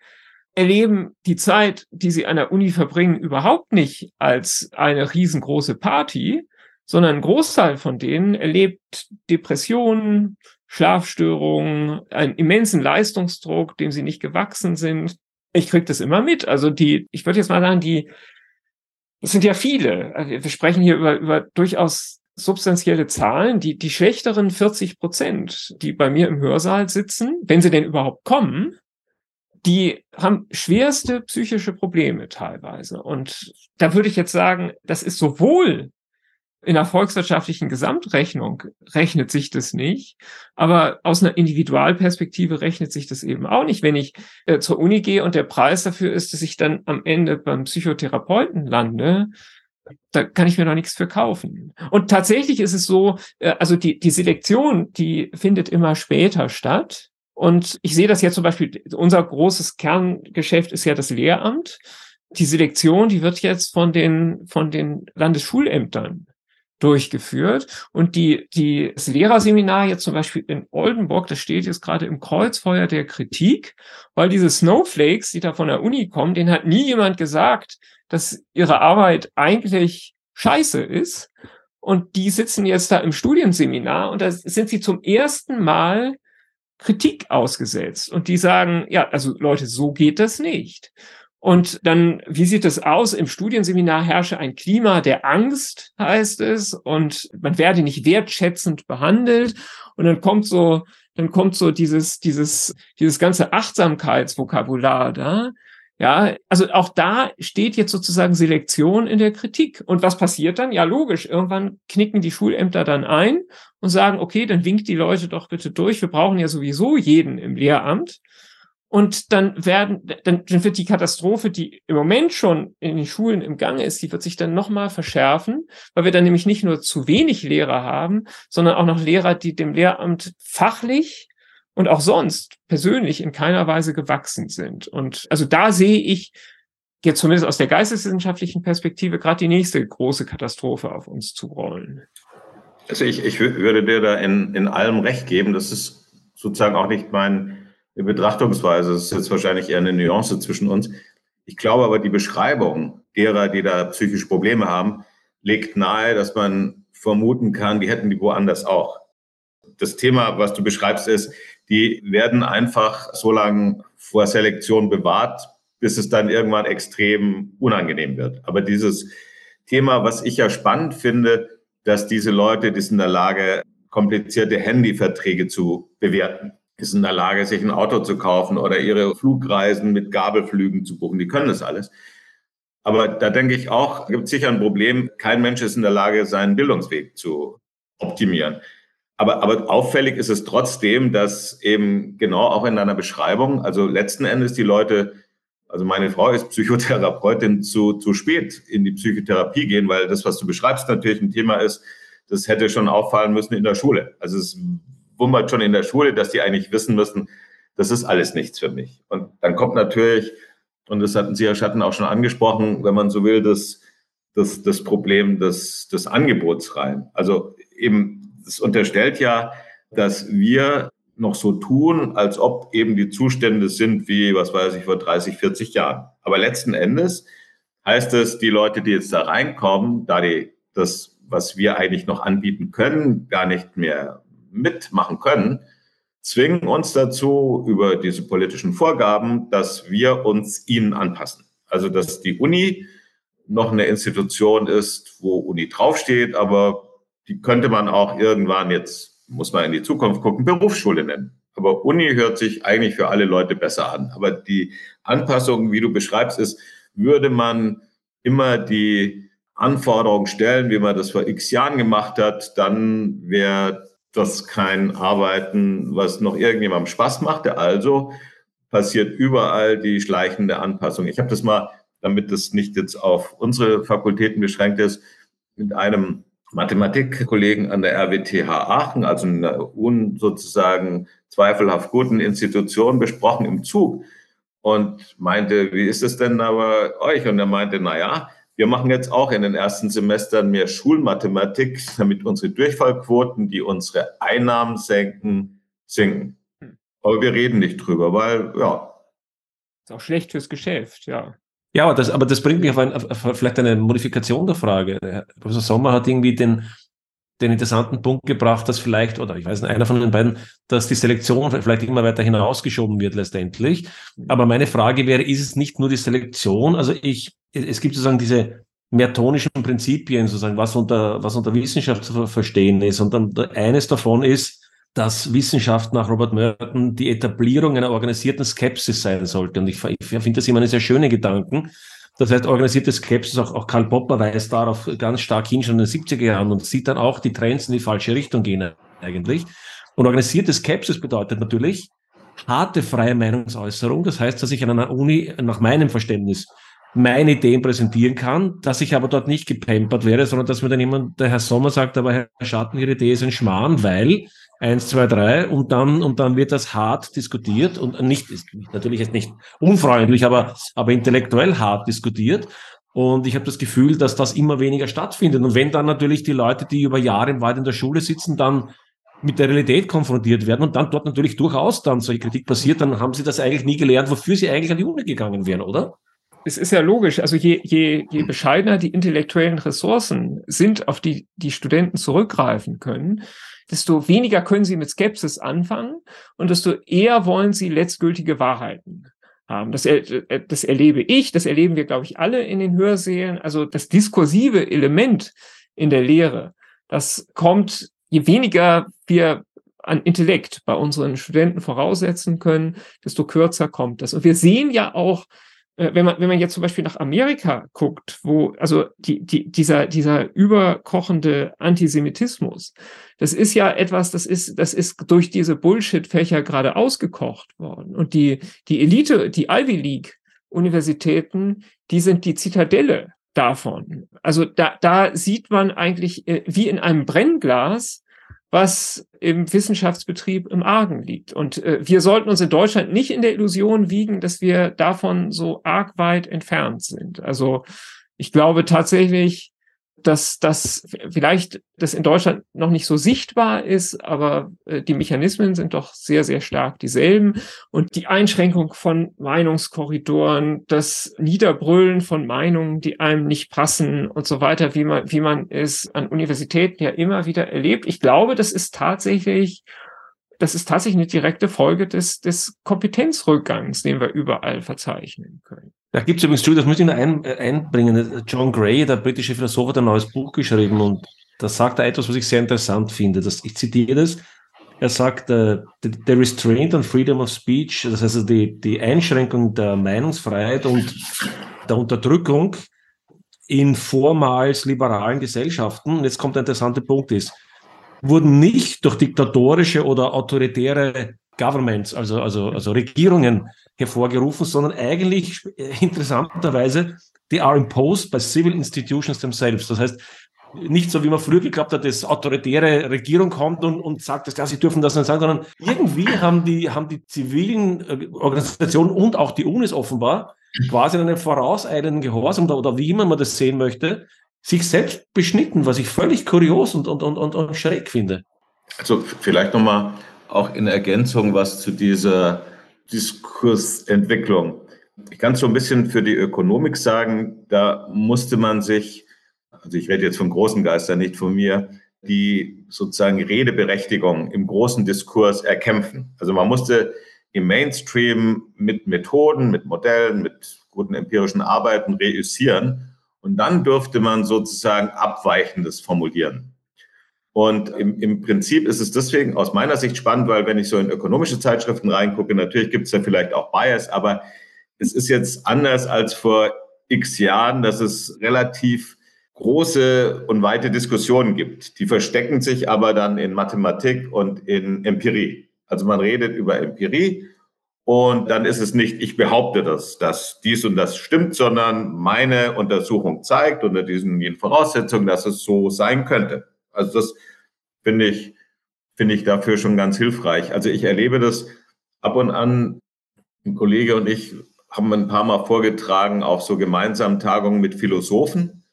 erleben die Zeit, die sie an der Uni verbringen, überhaupt nicht als eine riesengroße Party, sondern ein Großteil von denen erlebt Depressionen, Schlafstörungen, einen immensen Leistungsdruck, dem sie nicht gewachsen sind. Ich kriege das immer mit. Also die, ich würde jetzt mal sagen, die, das sind ja viele. Also wir sprechen hier über, über durchaus substanzielle Zahlen. Die, die schlechteren 40 Prozent, die bei mir im Hörsaal sitzen, wenn sie denn überhaupt kommen, die haben schwerste psychische Probleme teilweise. Und da würde ich jetzt sagen, das ist sowohl in der volkswirtschaftlichen Gesamtrechnung rechnet sich das nicht, aber aus einer Individualperspektive rechnet sich das eben auch nicht. Wenn ich äh, zur Uni gehe und der Preis dafür ist, dass ich dann am Ende beim Psychotherapeuten lande, da kann ich mir noch nichts für kaufen. Und tatsächlich ist es so, äh, also die, die Selektion, die findet immer später statt. Und ich sehe das jetzt zum Beispiel, unser großes Kerngeschäft ist ja das Lehramt. Die Selektion, die wird jetzt von den, von den Landesschulämtern durchgeführt. Und die, die, das Lehrerseminar jetzt zum Beispiel in Oldenburg, das steht jetzt gerade im Kreuzfeuer der Kritik, weil diese Snowflakes, die da von der Uni kommen, denen hat nie jemand gesagt, dass ihre Arbeit eigentlich scheiße ist. Und die sitzen jetzt da im Studienseminar und da sind sie zum ersten Mal Kritik ausgesetzt. Und die sagen, ja, also Leute, so geht das nicht. Und dann, wie sieht es aus? Im Studienseminar herrsche ein Klima der Angst, heißt es, und man werde nicht wertschätzend behandelt. Und dann kommt so, dann kommt so dieses, dieses, dieses ganze Achtsamkeitsvokabular da. Ja, also auch da steht jetzt sozusagen Selektion in der Kritik. Und was passiert dann? Ja, logisch. Irgendwann knicken die Schulämter dann ein und sagen, okay, dann winkt die Leute doch bitte durch. Wir brauchen ja sowieso jeden im Lehramt. Und dann werden, dann, dann wird die Katastrophe, die im Moment schon in den Schulen im Gange ist, die wird sich dann nochmal verschärfen, weil wir dann nämlich nicht nur zu wenig Lehrer haben, sondern auch noch Lehrer, die dem Lehramt fachlich und auch sonst persönlich in keiner Weise gewachsen sind. Und also da sehe ich jetzt zumindest aus der geisteswissenschaftlichen Perspektive gerade die nächste große Katastrophe auf uns zu rollen. Also ich, ich würde dir da in, in allem recht geben. Das ist sozusagen auch nicht mein Betrachtungsweise. Das ist jetzt wahrscheinlich eher eine Nuance zwischen uns. Ich glaube aber, die Beschreibung derer, die da psychische Probleme haben, legt nahe, dass man vermuten kann, die hätten die woanders auch. Das Thema, was du beschreibst, ist, die werden einfach so lange vor Selektion bewahrt, bis es dann irgendwann extrem unangenehm wird. Aber dieses Thema, was ich ja spannend finde, dass diese Leute, die sind in der Lage, komplizierte Handyverträge zu bewerten ist in der Lage, sich ein Auto zu kaufen oder ihre Flugreisen mit Gabelflügen zu buchen. Die können das alles. Aber da denke ich auch, gibt es sicher ein Problem. Kein Mensch ist in der Lage, seinen Bildungsweg zu optimieren. Aber, aber auffällig ist es trotzdem, dass eben genau auch in deiner Beschreibung, also letzten Endes die Leute, also meine Frau ist Psychotherapeutin, zu, zu spät in die Psychotherapie gehen, weil das, was du beschreibst, natürlich ein Thema ist, das hätte schon auffallen müssen in der Schule. Also es wummert schon in der Schule, dass die eigentlich wissen müssen, das ist alles nichts für mich. Und dann kommt natürlich, und das hatten Sie, Herr Schatten, auch schon angesprochen, wenn man so will, das, das, das Problem des, des Angebots rein. Also eben, das unterstellt ja, dass wir noch so tun, als ob eben die Zustände sind wie, was weiß ich, vor 30, 40 Jahren. Aber letzten Endes heißt es, die Leute, die jetzt da reinkommen, da die das, was wir eigentlich noch anbieten können, gar nicht mehr mitmachen können, zwingen uns dazu über diese politischen Vorgaben, dass wir uns ihnen anpassen. Also dass die Uni noch eine Institution ist, wo Uni draufsteht, aber die könnte man auch irgendwann jetzt, muss man in die Zukunft gucken, Berufsschule nennen. Aber Uni hört sich eigentlich für alle Leute besser an. Aber die Anpassung, wie du beschreibst, ist, würde man immer die Anforderungen stellen, wie man das vor x Jahren gemacht hat, dann wäre das kein Arbeiten, was noch irgendjemandem Spaß macht. Also passiert überall die schleichende Anpassung. Ich habe das mal, damit das nicht jetzt auf unsere Fakultäten beschränkt ist, mit einem Mathematikkollegen an der RWTH Aachen, also einer un sozusagen zweifelhaft guten Institution, besprochen im Zug und meinte, wie ist es denn da bei euch? Und er meinte, na ja, wir machen jetzt auch in den ersten Semestern mehr Schulmathematik, damit unsere Durchfallquoten, die unsere Einnahmen senken, sinken. Hm. Aber wir reden nicht drüber, weil, ja. Ist auch schlecht fürs Geschäft, ja. Ja, aber das, aber das bringt mich auf, ein, auf vielleicht eine Modifikation der Frage. Herr Professor Sommer hat irgendwie den, den interessanten Punkt gebracht, dass vielleicht, oder ich weiß nicht, einer von den beiden, dass die Selektion vielleicht immer weiter hinausgeschoben wird letztendlich. Aber meine Frage wäre, ist es nicht nur die Selektion? Also ich es gibt sozusagen diese mehrtonischen Prinzipien, sozusagen, was unter, was unter Wissenschaft zu verstehen ist. Und dann eines davon ist, dass Wissenschaft nach Robert Merton die Etablierung einer organisierten Skepsis sein sollte. Und ich, ich finde das immer eine sehr schöne Gedanken. Das heißt, organisierte Skepsis, auch, auch Karl Popper weist darauf ganz stark hin, schon in den 70er Jahren und sieht dann auch die Trends in die falsche Richtung gehen eigentlich. Und organisierte Skepsis bedeutet natürlich harte freie Meinungsäußerung. Das heißt, dass ich an einer Uni nach meinem Verständnis meine Ideen präsentieren kann, dass ich aber dort nicht gepampert wäre, sondern dass mir dann jemand, der Herr Sommer sagt, aber Herr Schatten, Ihre Idee ist ein Schmarrn, weil eins, zwei, drei und dann, und dann wird das hart diskutiert und nicht, natürlich jetzt nicht unfreundlich, aber, aber intellektuell hart diskutiert. Und ich habe das Gefühl, dass das immer weniger stattfindet. Und wenn dann natürlich die Leute, die über Jahre im Wald in der Schule sitzen, dann mit der Realität konfrontiert werden und dann dort natürlich durchaus dann solche Kritik passiert, dann haben sie das eigentlich nie gelernt, wofür sie eigentlich an die Uni gegangen wären, oder? es ist ja logisch, also je, je, je bescheidener die intellektuellen Ressourcen sind, auf die die Studenten zurückgreifen können, desto weniger können sie mit Skepsis anfangen und desto eher wollen sie letztgültige Wahrheiten. haben. Das, äh, das erlebe ich, das erleben wir, glaube ich, alle in den Hörsälen. Also das diskursive Element in der Lehre, das kommt, je weniger wir an Intellekt bei unseren Studenten voraussetzen können, desto kürzer kommt das. Und wir sehen ja auch, wenn man, wenn man jetzt zum Beispiel nach Amerika guckt, wo, also die, die, dieser, dieser überkochende Antisemitismus, das ist ja etwas, das ist, das ist durch diese Bullshit-Fächer gerade ausgekocht worden. Und die, die Elite, die Ivy League Universitäten, die sind die Zitadelle davon. Also da, da sieht man eigentlich äh, wie in einem Brennglas, was im Wissenschaftsbetrieb im Argen liegt. Und äh, wir sollten uns in Deutschland nicht in der Illusion wiegen, dass wir davon so arg weit entfernt sind. Also ich glaube tatsächlich, dass das vielleicht das in Deutschland noch nicht so sichtbar ist, aber äh, die Mechanismen sind doch sehr, sehr stark dieselben. Und die Einschränkung von Meinungskorridoren, das Niederbrüllen von Meinungen, die einem nicht passen und so weiter, wie man, wie man es an Universitäten ja immer wieder erlebt. Ich glaube, das ist tatsächlich das ist tatsächlich eine direkte Folge des, des Kompetenzrückgangs, den wir überall verzeichnen können. Da gibt es übrigens, das muss ich noch ein, äh, einbringen. John Gray, der britische Philosoph, hat ein neues Buch geschrieben und da sagt er etwas, was ich sehr interessant finde. Das, ich zitiere das. Er sagt, uh, the, the restraint on freedom of speech, das heißt also die, die Einschränkung der Meinungsfreiheit und der Unterdrückung in vormals liberalen Gesellschaften, und jetzt kommt der interessante Punkt ist, wurden nicht durch diktatorische oder autoritäre Governments, also, also, also Regierungen hervorgerufen, sondern eigentlich äh, interessanterweise, die are imposed by civil institutions themselves. Das heißt, nicht so, wie man früher geglaubt hat, dass autoritäre Regierung kommt und, und sagt, dass ja, sie dürfen das nicht sagen, sondern irgendwie haben die, haben die zivilen äh, Organisationen und auch die Unis offenbar quasi in einem vorauseilenden Gehorsam oder, oder wie immer man das sehen möchte, sich selbst beschnitten, was ich völlig kurios und, und, und, und, und schräg finde. Also vielleicht nochmal auch in Ergänzung was zu dieser Diskursentwicklung. Ich kann es so ein bisschen für die Ökonomik sagen, da musste man sich, also ich rede jetzt von großen Geistern, nicht von mir, die sozusagen Redeberechtigung im großen Diskurs erkämpfen. Also man musste im Mainstream mit Methoden, mit Modellen, mit guten empirischen Arbeiten reüssieren. Und dann dürfte man sozusagen Abweichendes formulieren. Und im, im Prinzip ist es deswegen aus meiner Sicht spannend, weil wenn ich so in ökonomische Zeitschriften reingucke, natürlich gibt es ja vielleicht auch Bias, aber es ist jetzt anders als vor x Jahren, dass es relativ große und weite Diskussionen gibt. Die verstecken sich aber dann in Mathematik und in Empirie. Also man redet über Empirie und dann ist es nicht, ich behaupte das, dass dies und das stimmt, sondern meine Untersuchung zeigt unter diesen Voraussetzungen, dass es so sein könnte. Also das finde ich, finde ich dafür schon ganz hilfreich. Also ich erlebe das ab und an, ein Kollege und ich haben ein paar Mal vorgetragen auf so gemeinsamen Tagungen mit Philosophen.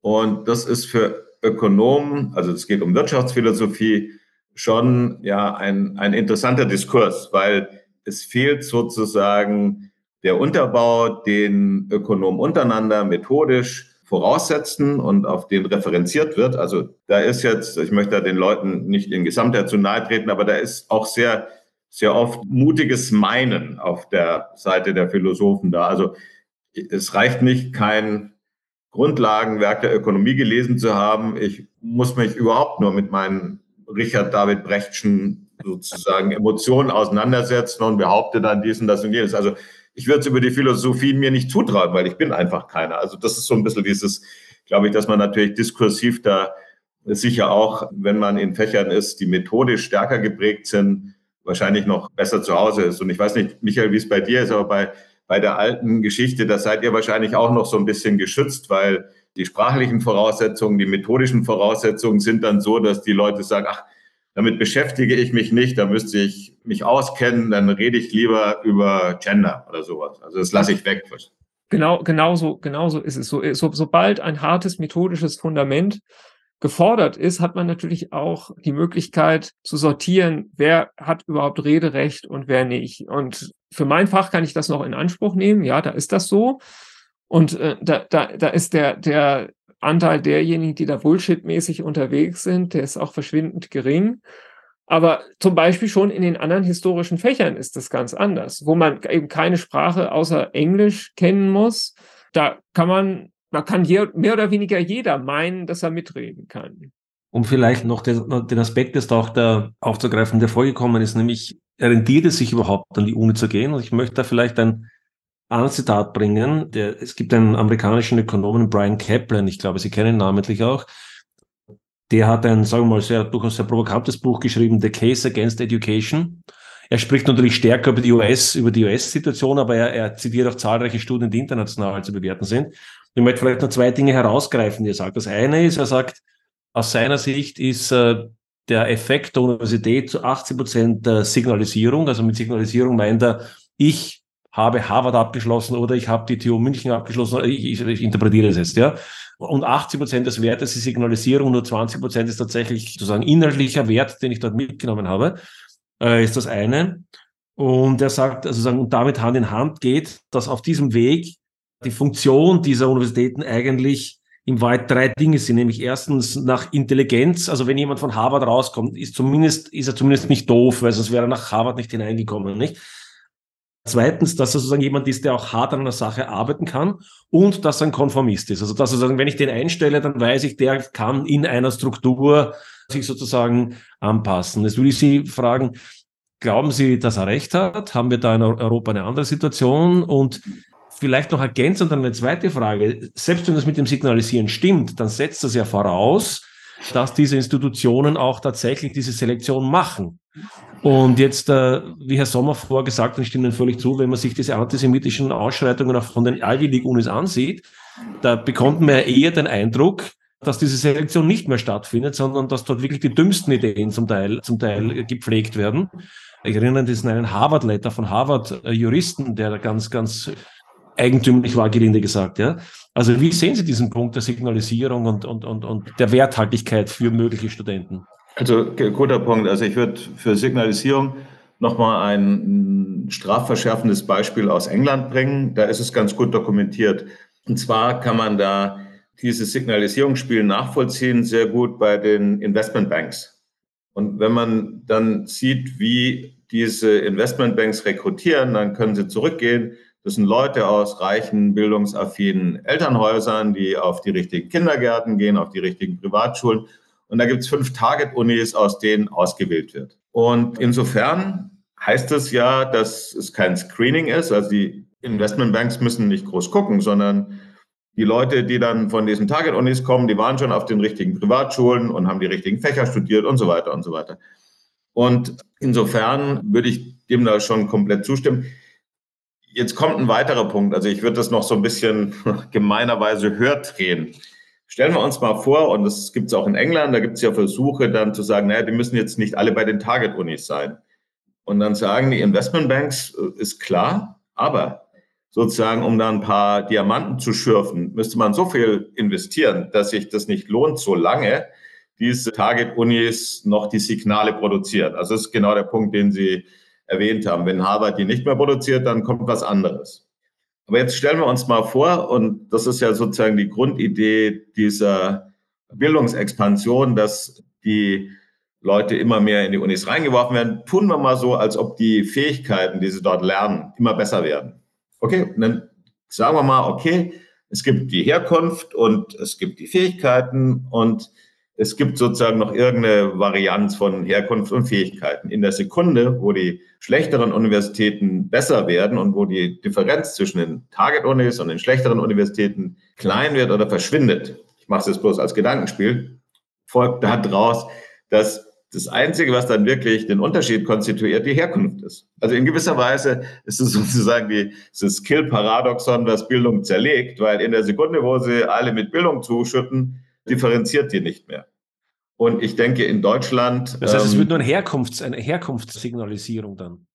Und das ist für Ökonomen, also es geht um Wirtschaftsphilosophie, schon ja ein, ein interessanter Diskurs, weil es fehlt sozusagen der Unterbau, den Ökonomen untereinander methodisch voraussetzen und auf den referenziert wird. Also da ist jetzt, ich möchte den Leuten nicht in Gesamtheit zu nahe treten, aber da ist auch sehr, sehr oft mutiges Meinen auf der Seite der Philosophen da. Also es reicht nicht, kein Grundlagenwerk der Ökonomie gelesen zu haben. Ich muss mich überhaupt nur mit meinen Richard David Brechtschen sozusagen Emotionen auseinandersetzen und behaupte dann dies und das und jenes. Also ich würde es über die Philosophie mir nicht zutrauen, weil ich bin einfach keiner. Also das ist so ein bisschen dieses, glaube ich, dass man natürlich diskursiv da sicher auch, wenn man in Fächern ist, die methodisch stärker geprägt sind, wahrscheinlich noch besser zu Hause ist. Und ich weiß nicht, Michael, wie es bei dir ist, aber bei, bei der alten Geschichte, da seid ihr wahrscheinlich auch noch so ein bisschen geschützt, weil die sprachlichen Voraussetzungen, die methodischen Voraussetzungen sind dann so, dass die Leute sagen, ach, damit beschäftige ich mich nicht, da müsste ich mich auskennen, dann rede ich lieber über Gender oder sowas. Also das lasse ich weg. Genau, genauso, genauso ist es. So, so, sobald ein hartes methodisches Fundament gefordert ist, hat man natürlich auch die Möglichkeit zu sortieren, wer hat überhaupt Rederecht und wer nicht. Und für mein Fach kann ich das noch in Anspruch nehmen. Ja, da ist das so. Und äh, da, da, da ist der, der Anteil derjenigen, die da Bullshit-mäßig unterwegs sind, der ist auch verschwindend gering. Aber zum Beispiel schon in den anderen historischen Fächern ist das ganz anders, wo man eben keine Sprache außer Englisch kennen muss. Da kann man, man kann mehr oder weniger jeder meinen, dass er mitreden kann. Um vielleicht noch den, Aspekt jetzt auch da aufzugreifen, der vorgekommen ist, nämlich rentiert es sich überhaupt an die Uni zu gehen? Und ich möchte da vielleicht ein anderes Zitat bringen. Der, es gibt einen amerikanischen Ökonomen, Brian Kaplan, ich glaube, Sie kennen ihn namentlich auch, der hat ein, sagen wir mal, sehr, durchaus sehr provokantes Buch geschrieben, The Case Against Education. Er spricht natürlich stärker über die US, über die US-Situation, aber er, er zitiert auch zahlreiche Studien, die international zu bewerten sind. Ich möchte vielleicht noch zwei Dinge herausgreifen, die er sagt. Das eine ist, er sagt, aus seiner Sicht ist äh, der Effekt der Universität zu 80 Prozent der Signalisierung. Also mit Signalisierung meint er, ich habe Harvard abgeschlossen oder ich habe die TU München abgeschlossen. Ich, ich, ich interpretiere es jetzt, ja. Und 80 Prozent des Wertes ist Signalisierung, nur 20 Prozent ist tatsächlich sozusagen inhaltlicher Wert, den ich dort mitgenommen habe, äh, ist das eine. Und er sagt, also sagen, und damit Hand in Hand geht, dass auf diesem Weg die Funktion dieser Universitäten eigentlich im Wald drei Dinge sind, nämlich erstens nach Intelligenz, also wenn jemand von Harvard rauskommt, ist zumindest, ist er zumindest nicht doof, weil sonst wäre er nach Harvard nicht hineingekommen, nicht? Zweitens, dass er sozusagen jemand ist, der auch hart an einer Sache arbeiten kann und dass er ein Konformist ist. Also dass er sagen, wenn ich den einstelle, dann weiß ich, der kann in einer Struktur sich sozusagen anpassen. Jetzt würde ich Sie fragen, glauben Sie, dass er recht hat? Haben wir da in Europa eine andere Situation? Und vielleicht noch ergänzend eine zweite Frage. Selbst wenn das mit dem Signalisieren stimmt, dann setzt das ja voraus, dass diese Institutionen auch tatsächlich diese Selektion machen. Und jetzt, äh, wie Herr Sommer vorgesagt hat, ich stimme Ihnen völlig zu, wenn man sich diese antisemitischen Ausschreitungen auch von den Ivy League Unis ansieht, da bekommt man ja eher den Eindruck, dass diese Selektion nicht mehr stattfindet, sondern dass dort wirklich die dümmsten Ideen zum Teil, zum Teil gepflegt werden. Ich erinnere an diesen einen Harvard-Letter von Harvard-Juristen, der ganz, ganz eigentümlich war, gelinde gesagt, ja. Also wie sehen Sie diesen Punkt der Signalisierung und, und, und, und der Werthaltigkeit für mögliche Studenten? Also guter Punkt. Also ich würde für Signalisierung nochmal ein strafverschärfendes Beispiel aus England bringen. Da ist es ganz gut dokumentiert. Und zwar kann man da dieses Signalisierungsspiel nachvollziehen, sehr gut bei den Investmentbanks. Und wenn man dann sieht, wie diese Investmentbanks rekrutieren, dann können sie zurückgehen. Das sind Leute aus reichen, bildungsaffinen Elternhäusern, die auf die richtigen Kindergärten gehen, auf die richtigen Privatschulen und da gibt es fünf Target-Unis, aus denen ausgewählt wird. Und insofern heißt es ja, dass es kein Screening ist. Also die Investmentbanks müssen nicht groß gucken, sondern die Leute, die dann von diesen Target-Unis kommen, die waren schon auf den richtigen Privatschulen und haben die richtigen Fächer studiert und so weiter und so weiter. Und insofern würde ich dem da schon komplett zustimmen. Jetzt kommt ein weiterer Punkt. Also ich würde das noch so ein bisschen gemeinerweise höher drehen. Stellen wir uns mal vor, und das gibt es auch in England, da gibt es ja Versuche dann zu sagen, naja, die müssen jetzt nicht alle bei den Target-Unis sein. Und dann sagen die Investmentbanks, äh, ist klar, aber sozusagen, um da ein paar Diamanten zu schürfen, müsste man so viel investieren, dass sich das nicht lohnt, so lange diese Target-Unis noch die Signale produzieren. Also das ist genau der Punkt, den Sie erwähnt haben. Wenn Harvard die nicht mehr produziert, dann kommt was anderes. Aber jetzt stellen wir uns mal vor, und das ist ja sozusagen die Grundidee dieser Bildungsexpansion, dass die Leute immer mehr in die Unis reingeworfen werden. Tun wir mal so, als ob die Fähigkeiten, die sie dort lernen, immer besser werden. Okay, dann sagen wir mal, okay, es gibt die Herkunft und es gibt die Fähigkeiten und es gibt sozusagen noch irgendeine Varianz von Herkunft und Fähigkeiten. In der Sekunde, wo die schlechteren Universitäten besser werden und wo die Differenz zwischen den Target-Unis und den schlechteren Universitäten klein wird oder verschwindet, ich mache es jetzt bloß als Gedankenspiel, folgt daraus, dass das Einzige, was dann wirklich den Unterschied konstituiert, die Herkunft ist. Also in gewisser Weise ist es sozusagen die, das Skill-Paradoxon, was Bildung zerlegt, weil in der Sekunde, wo sie alle mit Bildung zuschütten, differenziert die nicht mehr. Und ich denke, in Deutschland. Das heißt, es wird ähm, nur eine, Herkunfts-, eine Herkunftssignalisierung dann.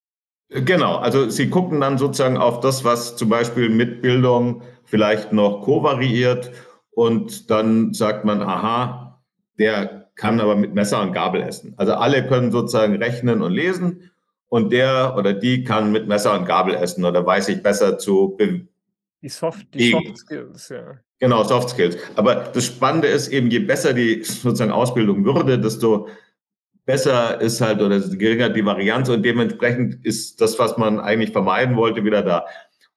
Genau, also Sie gucken dann sozusagen auf das, was zum Beispiel mit Bildung vielleicht noch kovariiert und dann sagt man, aha, der kann aber mit Messer und Gabel essen. Also alle können sozusagen rechnen und lesen und der oder die kann mit Messer und Gabel essen oder weiß ich besser zu die Soft, die Soft Skills, ja. Genau, Soft Skills. Aber das Spannende ist eben, je besser die sozusagen Ausbildung würde, desto besser ist halt oder geringer die Varianz und dementsprechend ist das, was man eigentlich vermeiden wollte, wieder da.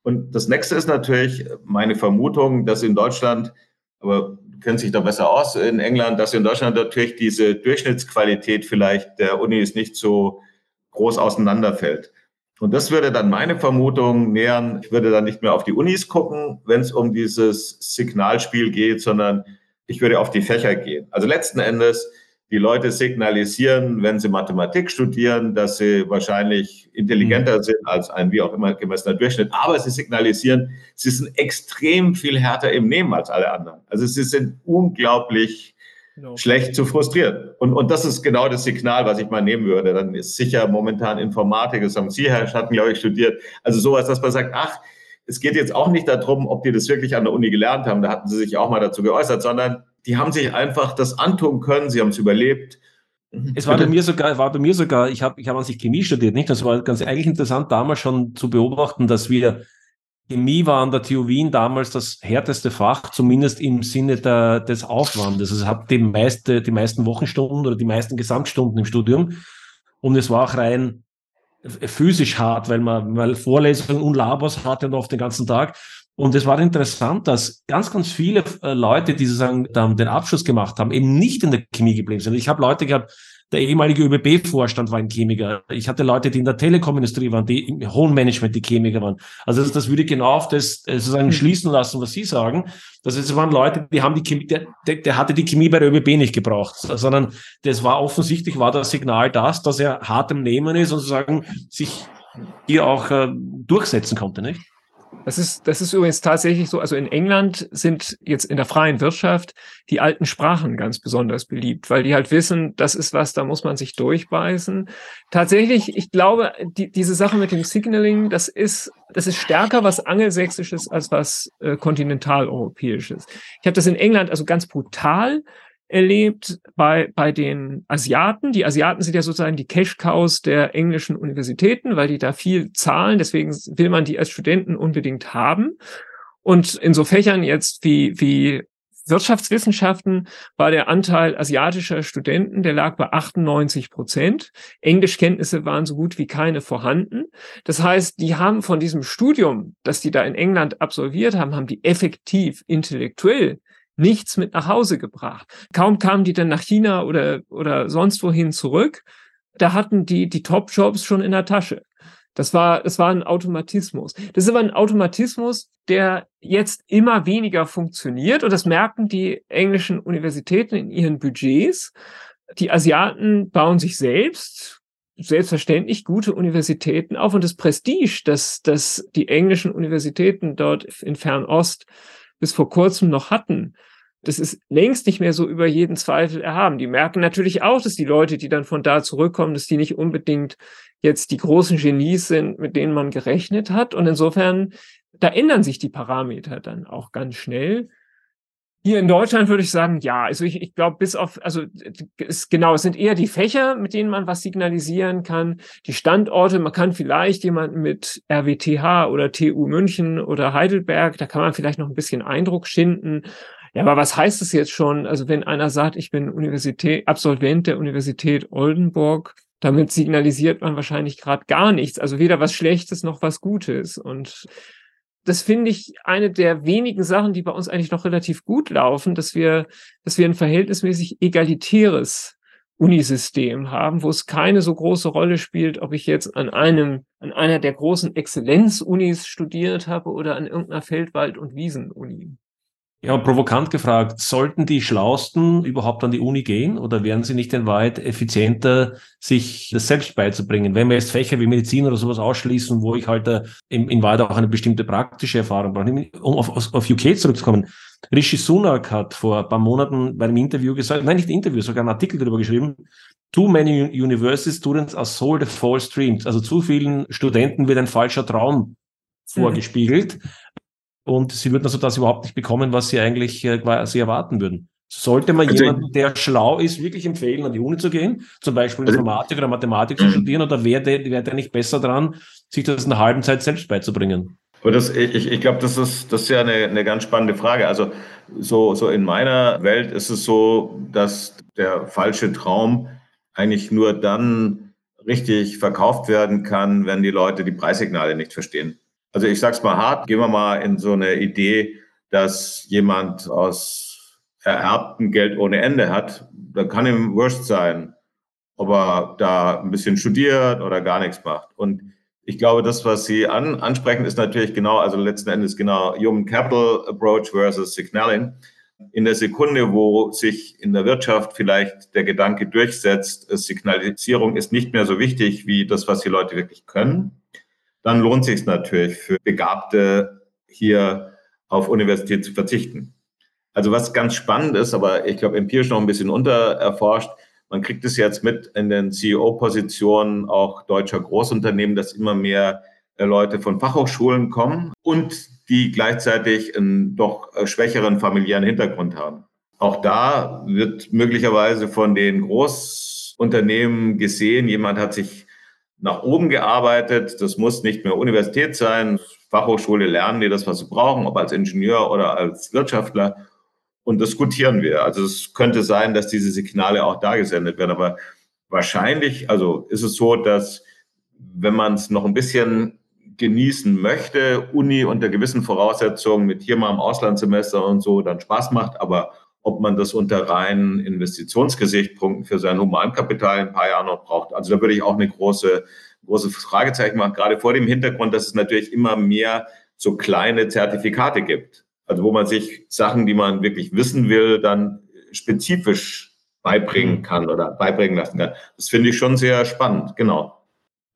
Und das nächste ist natürlich meine Vermutung, dass in Deutschland, aber du kennst dich da besser aus, in England, dass in Deutschland natürlich diese Durchschnittsqualität vielleicht der Unis nicht so groß auseinanderfällt. Und das würde dann meine Vermutung nähern. Ich würde dann nicht mehr auf die Unis gucken, wenn es um dieses Signalspiel geht, sondern ich würde auf die Fächer gehen. Also letzten Endes, die Leute signalisieren, wenn sie Mathematik studieren, dass sie wahrscheinlich intelligenter mhm. sind als ein wie auch immer gemessener Durchschnitt. Aber sie signalisieren, sie sind extrem viel härter im Nehmen als alle anderen. Also sie sind unglaublich genau. schlecht zu frustrieren. Und, und das ist genau das Signal, was ich mal nehmen würde. Dann ist sicher momentan Informatik, das haben Sie, Herr Schatten, glaube ich, studiert. Also sowas, dass man sagt, ach, es geht jetzt auch nicht darum, ob die das wirklich an der Uni gelernt haben, da hatten sie sich auch mal dazu geäußert, sondern die haben sich einfach das antun können, sie haben es überlebt. Es war bei mir sogar, war bei mir sogar, ich habe ich hab an sich Chemie studiert, nicht? Das war ganz eigentlich interessant, damals schon zu beobachten, dass wir Chemie war an der TU Wien damals das härteste Fach, zumindest im Sinne der, des Aufwandes. Also es hat die meiste, die meisten Wochenstunden oder die meisten Gesamtstunden im Studium. Und es war auch rein physisch hart, weil man weil Vorlesungen und Labors hatte und oft den ganzen Tag. Und es war interessant, dass ganz, ganz viele äh, Leute, die sozusagen den Abschluss gemacht haben, eben nicht in der Chemie geblieben sind. Ich habe Leute gehabt, der ehemalige ÖBB-Vorstand war ein Chemiker. Ich hatte Leute, die in der Telekom-Industrie waren, die im hohen Management die Chemiker waren. Also das, das würde genau auf das äh, sozusagen schließen lassen, was Sie sagen. Das heißt, es waren Leute, die haben die Chemie, der, der, der hatte die Chemie bei der ÖBB nicht gebraucht, sondern das war offensichtlich, war das Signal das, dass er hart im Nehmen ist und sozusagen sich hier auch äh, durchsetzen konnte, nicht? Das ist, das ist übrigens tatsächlich so. Also in England sind jetzt in der freien Wirtschaft die alten Sprachen ganz besonders beliebt, weil die halt wissen, das ist was, da muss man sich durchbeißen. Tatsächlich, ich glaube, die, diese Sache mit dem Signaling, das ist, das ist stärker was Angelsächsisches als was äh, kontinentaleuropäisches. Ich habe das in England also ganz brutal erlebt bei, bei den Asiaten. Die Asiaten sind ja sozusagen die Cash-Cows der englischen Universitäten, weil die da viel zahlen. Deswegen will man die als Studenten unbedingt haben. Und in so Fächern jetzt wie, wie Wirtschaftswissenschaften war der Anteil asiatischer Studenten, der lag bei 98 Prozent. Englischkenntnisse waren so gut wie keine vorhanden. Das heißt, die haben von diesem Studium, das die da in England absolviert haben, haben die effektiv intellektuell nichts mit nach Hause gebracht. Kaum kamen die dann nach China oder, oder sonst wohin zurück, da hatten die die Top-Jobs schon in der Tasche. Das war, das war ein Automatismus. Das ist aber ein Automatismus, der jetzt immer weniger funktioniert. Und das merken die englischen Universitäten in ihren Budgets. Die Asiaten bauen sich selbst selbstverständlich gute Universitäten auf und das Prestige, das, das die englischen Universitäten dort in Fernost bis vor kurzem noch hatten, das ist längst nicht mehr so über jeden Zweifel erhaben. Die merken natürlich auch, dass die Leute, die dann von da zurückkommen, dass die nicht unbedingt jetzt die großen Genies sind, mit denen man gerechnet hat. Und insofern, da ändern sich die Parameter dann auch ganz schnell. Hier in Deutschland würde ich sagen, ja, also ich, ich glaube, bis auf, also es, genau, es sind eher die Fächer, mit denen man was signalisieren kann, die Standorte, man kann vielleicht jemanden mit RWTH oder TU München oder Heidelberg, da kann man vielleicht noch ein bisschen Eindruck schinden, ja, aber was heißt es jetzt schon? Also wenn einer sagt, ich bin Universität, Absolvent der Universität Oldenburg, damit signalisiert man wahrscheinlich gerade gar nichts. Also weder was Schlechtes noch was Gutes. Und das finde ich eine der wenigen Sachen, die bei uns eigentlich noch relativ gut laufen, dass wir, dass wir ein verhältnismäßig egalitäres Unisystem haben, wo es keine so große Rolle spielt, ob ich jetzt an einem, an einer der großen Exzellenz-Unis studiert habe oder an irgendeiner Feldwald- und Wiesen-Uni. Ja, provokant gefragt, sollten die Schlausten überhaupt an die Uni gehen oder wären sie nicht in Wahrheit effizienter, sich das selbst beizubringen? Wenn wir jetzt Fächer wie Medizin oder sowas ausschließen, wo ich halt äh, in, in Wahrheit auch eine bestimmte praktische Erfahrung brauche, um auf, auf UK zurückzukommen. Rishi Sunak hat vor ein paar Monaten bei einem Interview gesagt, nein, nicht Interview, sogar einen Artikel darüber geschrieben, Too many university students are sold a false dreams. Also zu vielen Studenten wird ein falscher Traum mhm. Und sie würden also das überhaupt nicht bekommen, was sie eigentlich äh, quasi erwarten würden. Sollte man also jemanden, der schlau ist, wirklich empfehlen, an die Uni zu gehen, zum Beispiel also, Informatik oder Mathematik zu studieren, oder wäre der, wär der nicht besser dran, sich das in einer halben Zeit selbst beizubringen? Aber das, ich, ich glaube, das ist, das ist ja eine, eine ganz spannende Frage. Also so, so in meiner Welt ist es so, dass der falsche Traum eigentlich nur dann richtig verkauft werden kann, wenn die Leute die Preissignale nicht verstehen. Also ich sag's mal hart, gehen wir mal in so eine Idee, dass jemand aus ererbtem Geld ohne Ende hat, da kann ihm wurscht sein, ob er da ein bisschen studiert oder gar nichts macht. Und ich glaube, das, was Sie an, ansprechen, ist natürlich genau, also letzten Endes genau Human Capital Approach versus Signaling. In der Sekunde, wo sich in der Wirtschaft vielleicht der Gedanke durchsetzt, Signalisierung ist nicht mehr so wichtig wie das, was die Leute wirklich können, dann lohnt sich es natürlich für Begabte hier auf Universität zu verzichten. Also was ganz spannend ist, aber ich glaube empirisch noch ein bisschen untererforscht, man kriegt es jetzt mit in den CEO-Positionen auch deutscher Großunternehmen, dass immer mehr äh, Leute von Fachhochschulen kommen und die gleichzeitig einen doch äh, schwächeren familiären Hintergrund haben. Auch da wird möglicherweise von den Großunternehmen gesehen, jemand hat sich nach oben gearbeitet. Das muss nicht mehr Universität sein. Fachhochschule lernen die das, was sie brauchen, ob als Ingenieur oder als Wirtschaftler und diskutieren wir. Also es könnte sein, dass diese Signale auch da gesendet werden, aber wahrscheinlich, also ist es so, dass wenn man es noch ein bisschen genießen möchte, Uni unter gewissen Voraussetzungen mit hier mal im Auslandssemester und so dann Spaß macht, aber ob man das unter reinen Investitionsgesichtspunkten für sein Humankapital in ein paar Jahren noch braucht. Also da würde ich auch eine große, große Fragezeichen machen, gerade vor dem Hintergrund, dass es natürlich immer mehr so kleine Zertifikate gibt. Also wo man sich Sachen, die man wirklich wissen will, dann spezifisch beibringen mhm. kann oder beibringen lassen kann. Das finde ich schon sehr spannend, genau.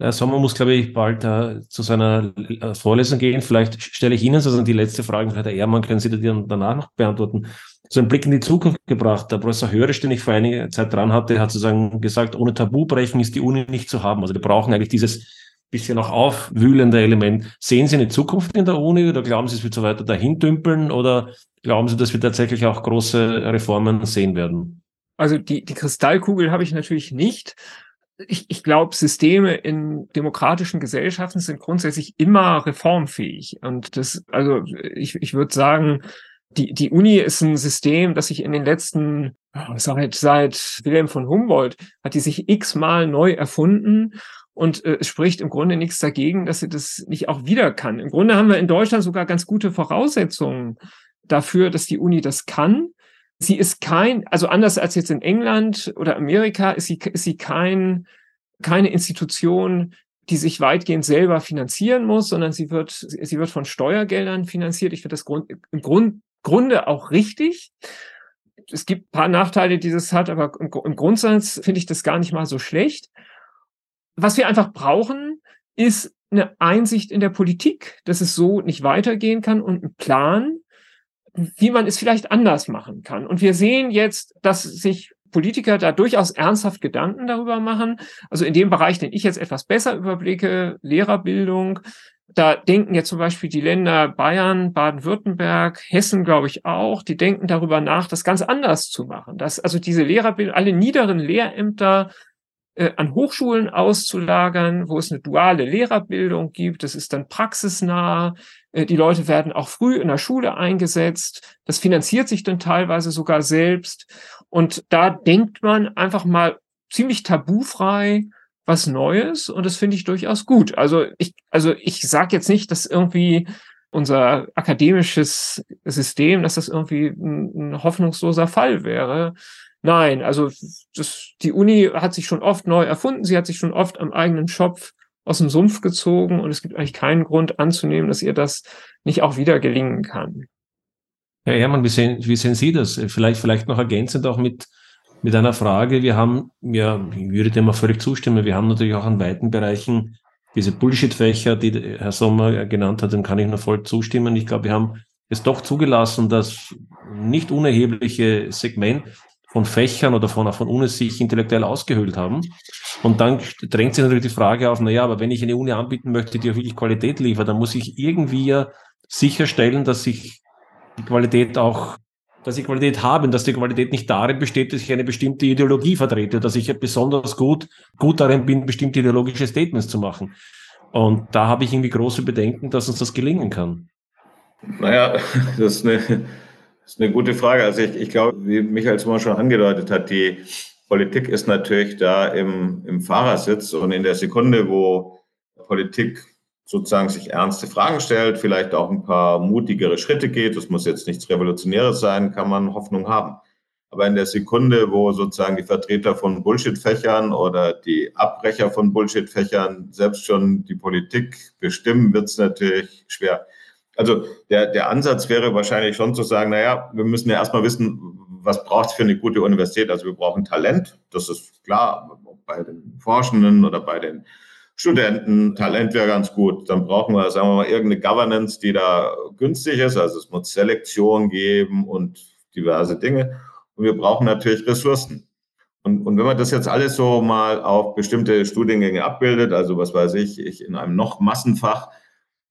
Der Sommer muss, glaube ich, bald äh, zu seiner äh, Vorlesung gehen. Vielleicht stelle ich Ihnen sozusagen die letzte Frage, Herr Ehrmann, können Sie die dann danach noch beantworten. So einen Blick in die Zukunft gebracht. Der Professor Hörisch, den ich vor einiger Zeit dran hatte, hat sozusagen gesagt, ohne Tabu brechen ist die Uni nicht zu haben. Also wir brauchen eigentlich dieses bisschen auch aufwühlende Element. Sehen Sie eine Zukunft in der Uni oder glauben Sie, es wird so weiter dahin dümpeln oder glauben Sie, dass wir tatsächlich auch große Reformen sehen werden? Also die, die Kristallkugel habe ich natürlich nicht. Ich, ich glaube, Systeme in demokratischen Gesellschaften sind grundsätzlich immer reformfähig. Und das, also ich, ich würde sagen, die, die Uni ist ein System, das sich in den letzten, seit, seit Wilhelm von Humboldt, hat die sich x-mal neu erfunden und äh, es spricht im Grunde nichts dagegen, dass sie das nicht auch wieder kann. Im Grunde haben wir in Deutschland sogar ganz gute Voraussetzungen dafür, dass die Uni das kann. Sie ist kein, also anders als jetzt in England oder Amerika, ist sie, ist sie kein, keine Institution, die sich weitgehend selber finanzieren muss, sondern sie wird, sie wird von Steuergeldern finanziert. Ich finde das Grund, im Grund, Grunde auch richtig. Es gibt paar Nachteile, die das hat, aber im Grundsatz finde ich das gar nicht mal so schlecht was wir einfach brauchen, ist eine Einsicht in der Politik, dass es so nicht weitergehen kann und ein Plan, wie man es vielleicht anders machen kann. Und wir sehen jetzt, dass sich Politiker da durchaus ernsthaft Gedanken darüber machen. Also in dem Bereich, den ich jetzt etwas besser überblicke, Lehrerbildung, da denken jetzt zum Beispiel die Länder Bayern, Baden-Württemberg, Hessen, glaube ich auch, die denken darüber nach, das ganz anders zu machen. Dass also diese Lehrerbildung, alle niederen Lehrämter äh, an Hochschulen auszulagern, wo es eine duale Lehrerbildung gibt. Das ist dann praxisnah. Äh, die Leute werden auch früh in der Schule eingesetzt. Das finanziert sich dann teilweise sogar selbst. Und da denkt man einfach mal ziemlich tabufrei was Neues und das finde ich durchaus gut. Also ich, also ich sage jetzt nicht, dass irgendwie unser akademisches System, dass das irgendwie ein, ein hoffnungsloser Fall wäre. Nein, also das, die Uni hat sich schon oft neu erfunden, sie hat sich schon oft am eigenen Schopf aus dem Sumpf gezogen und es gibt eigentlich keinen Grund anzunehmen, dass ihr das nicht auch wieder gelingen kann. Herr Herrmann, wie sehen, wie sehen Sie das? Vielleicht, vielleicht noch ergänzend auch mit, mit einer Frage. Wir haben, ja, ich würde dem mal völlig zustimmen, wir haben natürlich auch an weiten Bereichen diese Bullshit-Fächer, die Herr Sommer genannt hat, dem kann ich nur voll zustimmen. Ich glaube, wir haben es doch zugelassen, dass nicht unerhebliche Segment von Fächern oder von, von Unis sich intellektuell ausgehöhlt haben. Und dann drängt sich natürlich die Frage auf, naja, aber wenn ich eine Uni anbieten möchte, die auch wirklich Qualität liefert, dann muss ich irgendwie ja sicherstellen, dass ich die Qualität auch, dass ich Qualität habe und dass die Qualität nicht darin besteht, dass ich eine bestimmte Ideologie vertrete, dass ich besonders gut, gut darin bin, bestimmte ideologische Statements zu machen. Und da habe ich irgendwie große Bedenken, dass uns das gelingen kann. Naja, das ist eine das ist eine gute Frage. Also ich, ich glaube, wie Michael Zimmer schon angedeutet hat, die, Politik ist natürlich da im, im Fahrersitz und in der Sekunde, wo Politik sozusagen sich ernste Fragen stellt, vielleicht auch ein paar mutigere Schritte geht, das muss jetzt nichts Revolutionäres sein, kann man Hoffnung haben. Aber in der Sekunde, wo sozusagen die Vertreter von Bullshit-Fächern oder die Abbrecher von Bullshit-Fächern selbst schon die Politik bestimmen, wird es natürlich schwer. Also der, der Ansatz wäre wahrscheinlich schon zu sagen, naja, wir müssen ja erstmal wissen, was braucht es für eine gute Universität? Also wir brauchen Talent, das ist klar, bei den Forschenden oder bei den Studenten. Talent wäre ganz gut. Dann brauchen wir, sagen wir mal, irgendeine Governance, die da günstig ist. Also es muss Selektion geben und diverse Dinge. Und wir brauchen natürlich Ressourcen. Und, und wenn man das jetzt alles so mal auf bestimmte Studiengänge abbildet, also was weiß ich, ich in einem noch Massenfach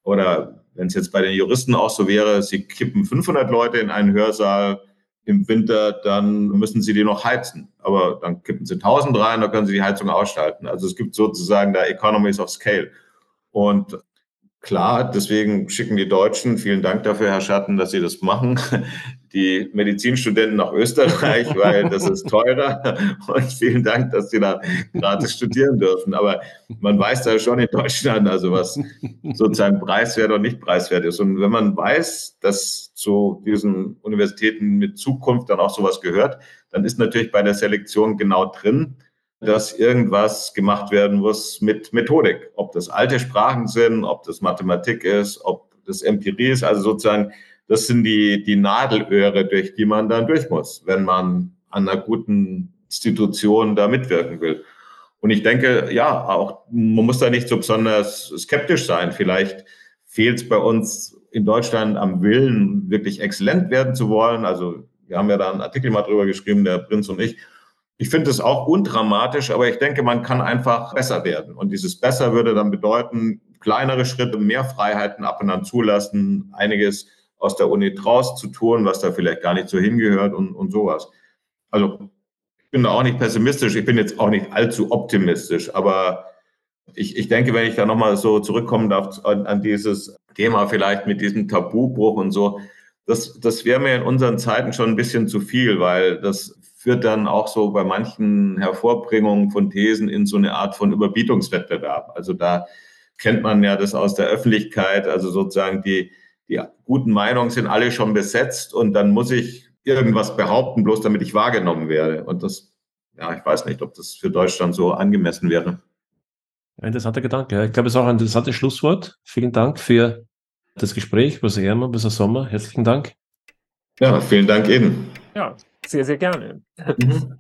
oder wenn es jetzt bei den Juristen auch so wäre, sie kippen 500 Leute in einen Hörsaal im Winter, dann müssen sie die noch heizen. Aber dann kippen sie 1000 rein, dann können sie die Heizung ausschalten. Also es gibt sozusagen da Economies of Scale. Und Klar, deswegen schicken die Deutschen, vielen Dank dafür, Herr Schatten, dass Sie das machen, die Medizinstudenten nach Österreich, weil das ist teurer. Und vielen Dank, dass Sie da gratis studieren dürfen. Aber man weiß da schon in Deutschland, also was sozusagen preiswert und nicht preiswert ist. Und wenn man weiß, dass zu diesen Universitäten mit Zukunft dann auch sowas gehört, dann ist natürlich bei der Selektion genau drin, dass irgendwas gemacht werden muss mit Methodik. Ob das alte Sprachen sind, ob das Mathematik ist, ob das Empirie ist. Also sozusagen, das sind die, die Nadelöhre, durch die man dann durch muss, wenn man an einer guten Institution da mitwirken will. Und ich denke, ja, auch man muss da nicht so besonders skeptisch sein. Vielleicht fehlt es bei uns in Deutschland am Willen, wirklich exzellent werden zu wollen. Also wir haben ja da einen Artikel mal drüber geschrieben, der Prinz und ich. Ich finde es auch undramatisch, aber ich denke, man kann einfach besser werden. Und dieses besser würde dann bedeuten, kleinere Schritte, mehr Freiheiten ab und an zulassen, einiges aus der Uni draus zu tun, was da vielleicht gar nicht so hingehört und, und sowas. Also ich bin da auch nicht pessimistisch, ich bin jetzt auch nicht allzu optimistisch, aber ich, ich denke, wenn ich da nochmal so zurückkommen darf an, an dieses Thema vielleicht mit diesem Tabubruch und so, das, das wäre mir in unseren Zeiten schon ein bisschen zu viel, weil das führt dann auch so bei manchen Hervorbringungen von Thesen in so eine Art von Überbietungswettbewerb. Also da kennt man ja das aus der Öffentlichkeit, also sozusagen die, die guten Meinungen sind alle schon besetzt und dann muss ich irgendwas behaupten, bloß damit ich wahrgenommen werde. Und das, ja, ich weiß nicht, ob das für Deutschland so angemessen wäre. Interessanter Gedanke. Ich glaube, es ist auch ein interessantes Schlusswort. Vielen Dank für das Gespräch, Professor Hermann, Professor Sommer. Herzlichen Dank. Ja, vielen Dank eben. Ja, sehr, sehr gerne. Mhm.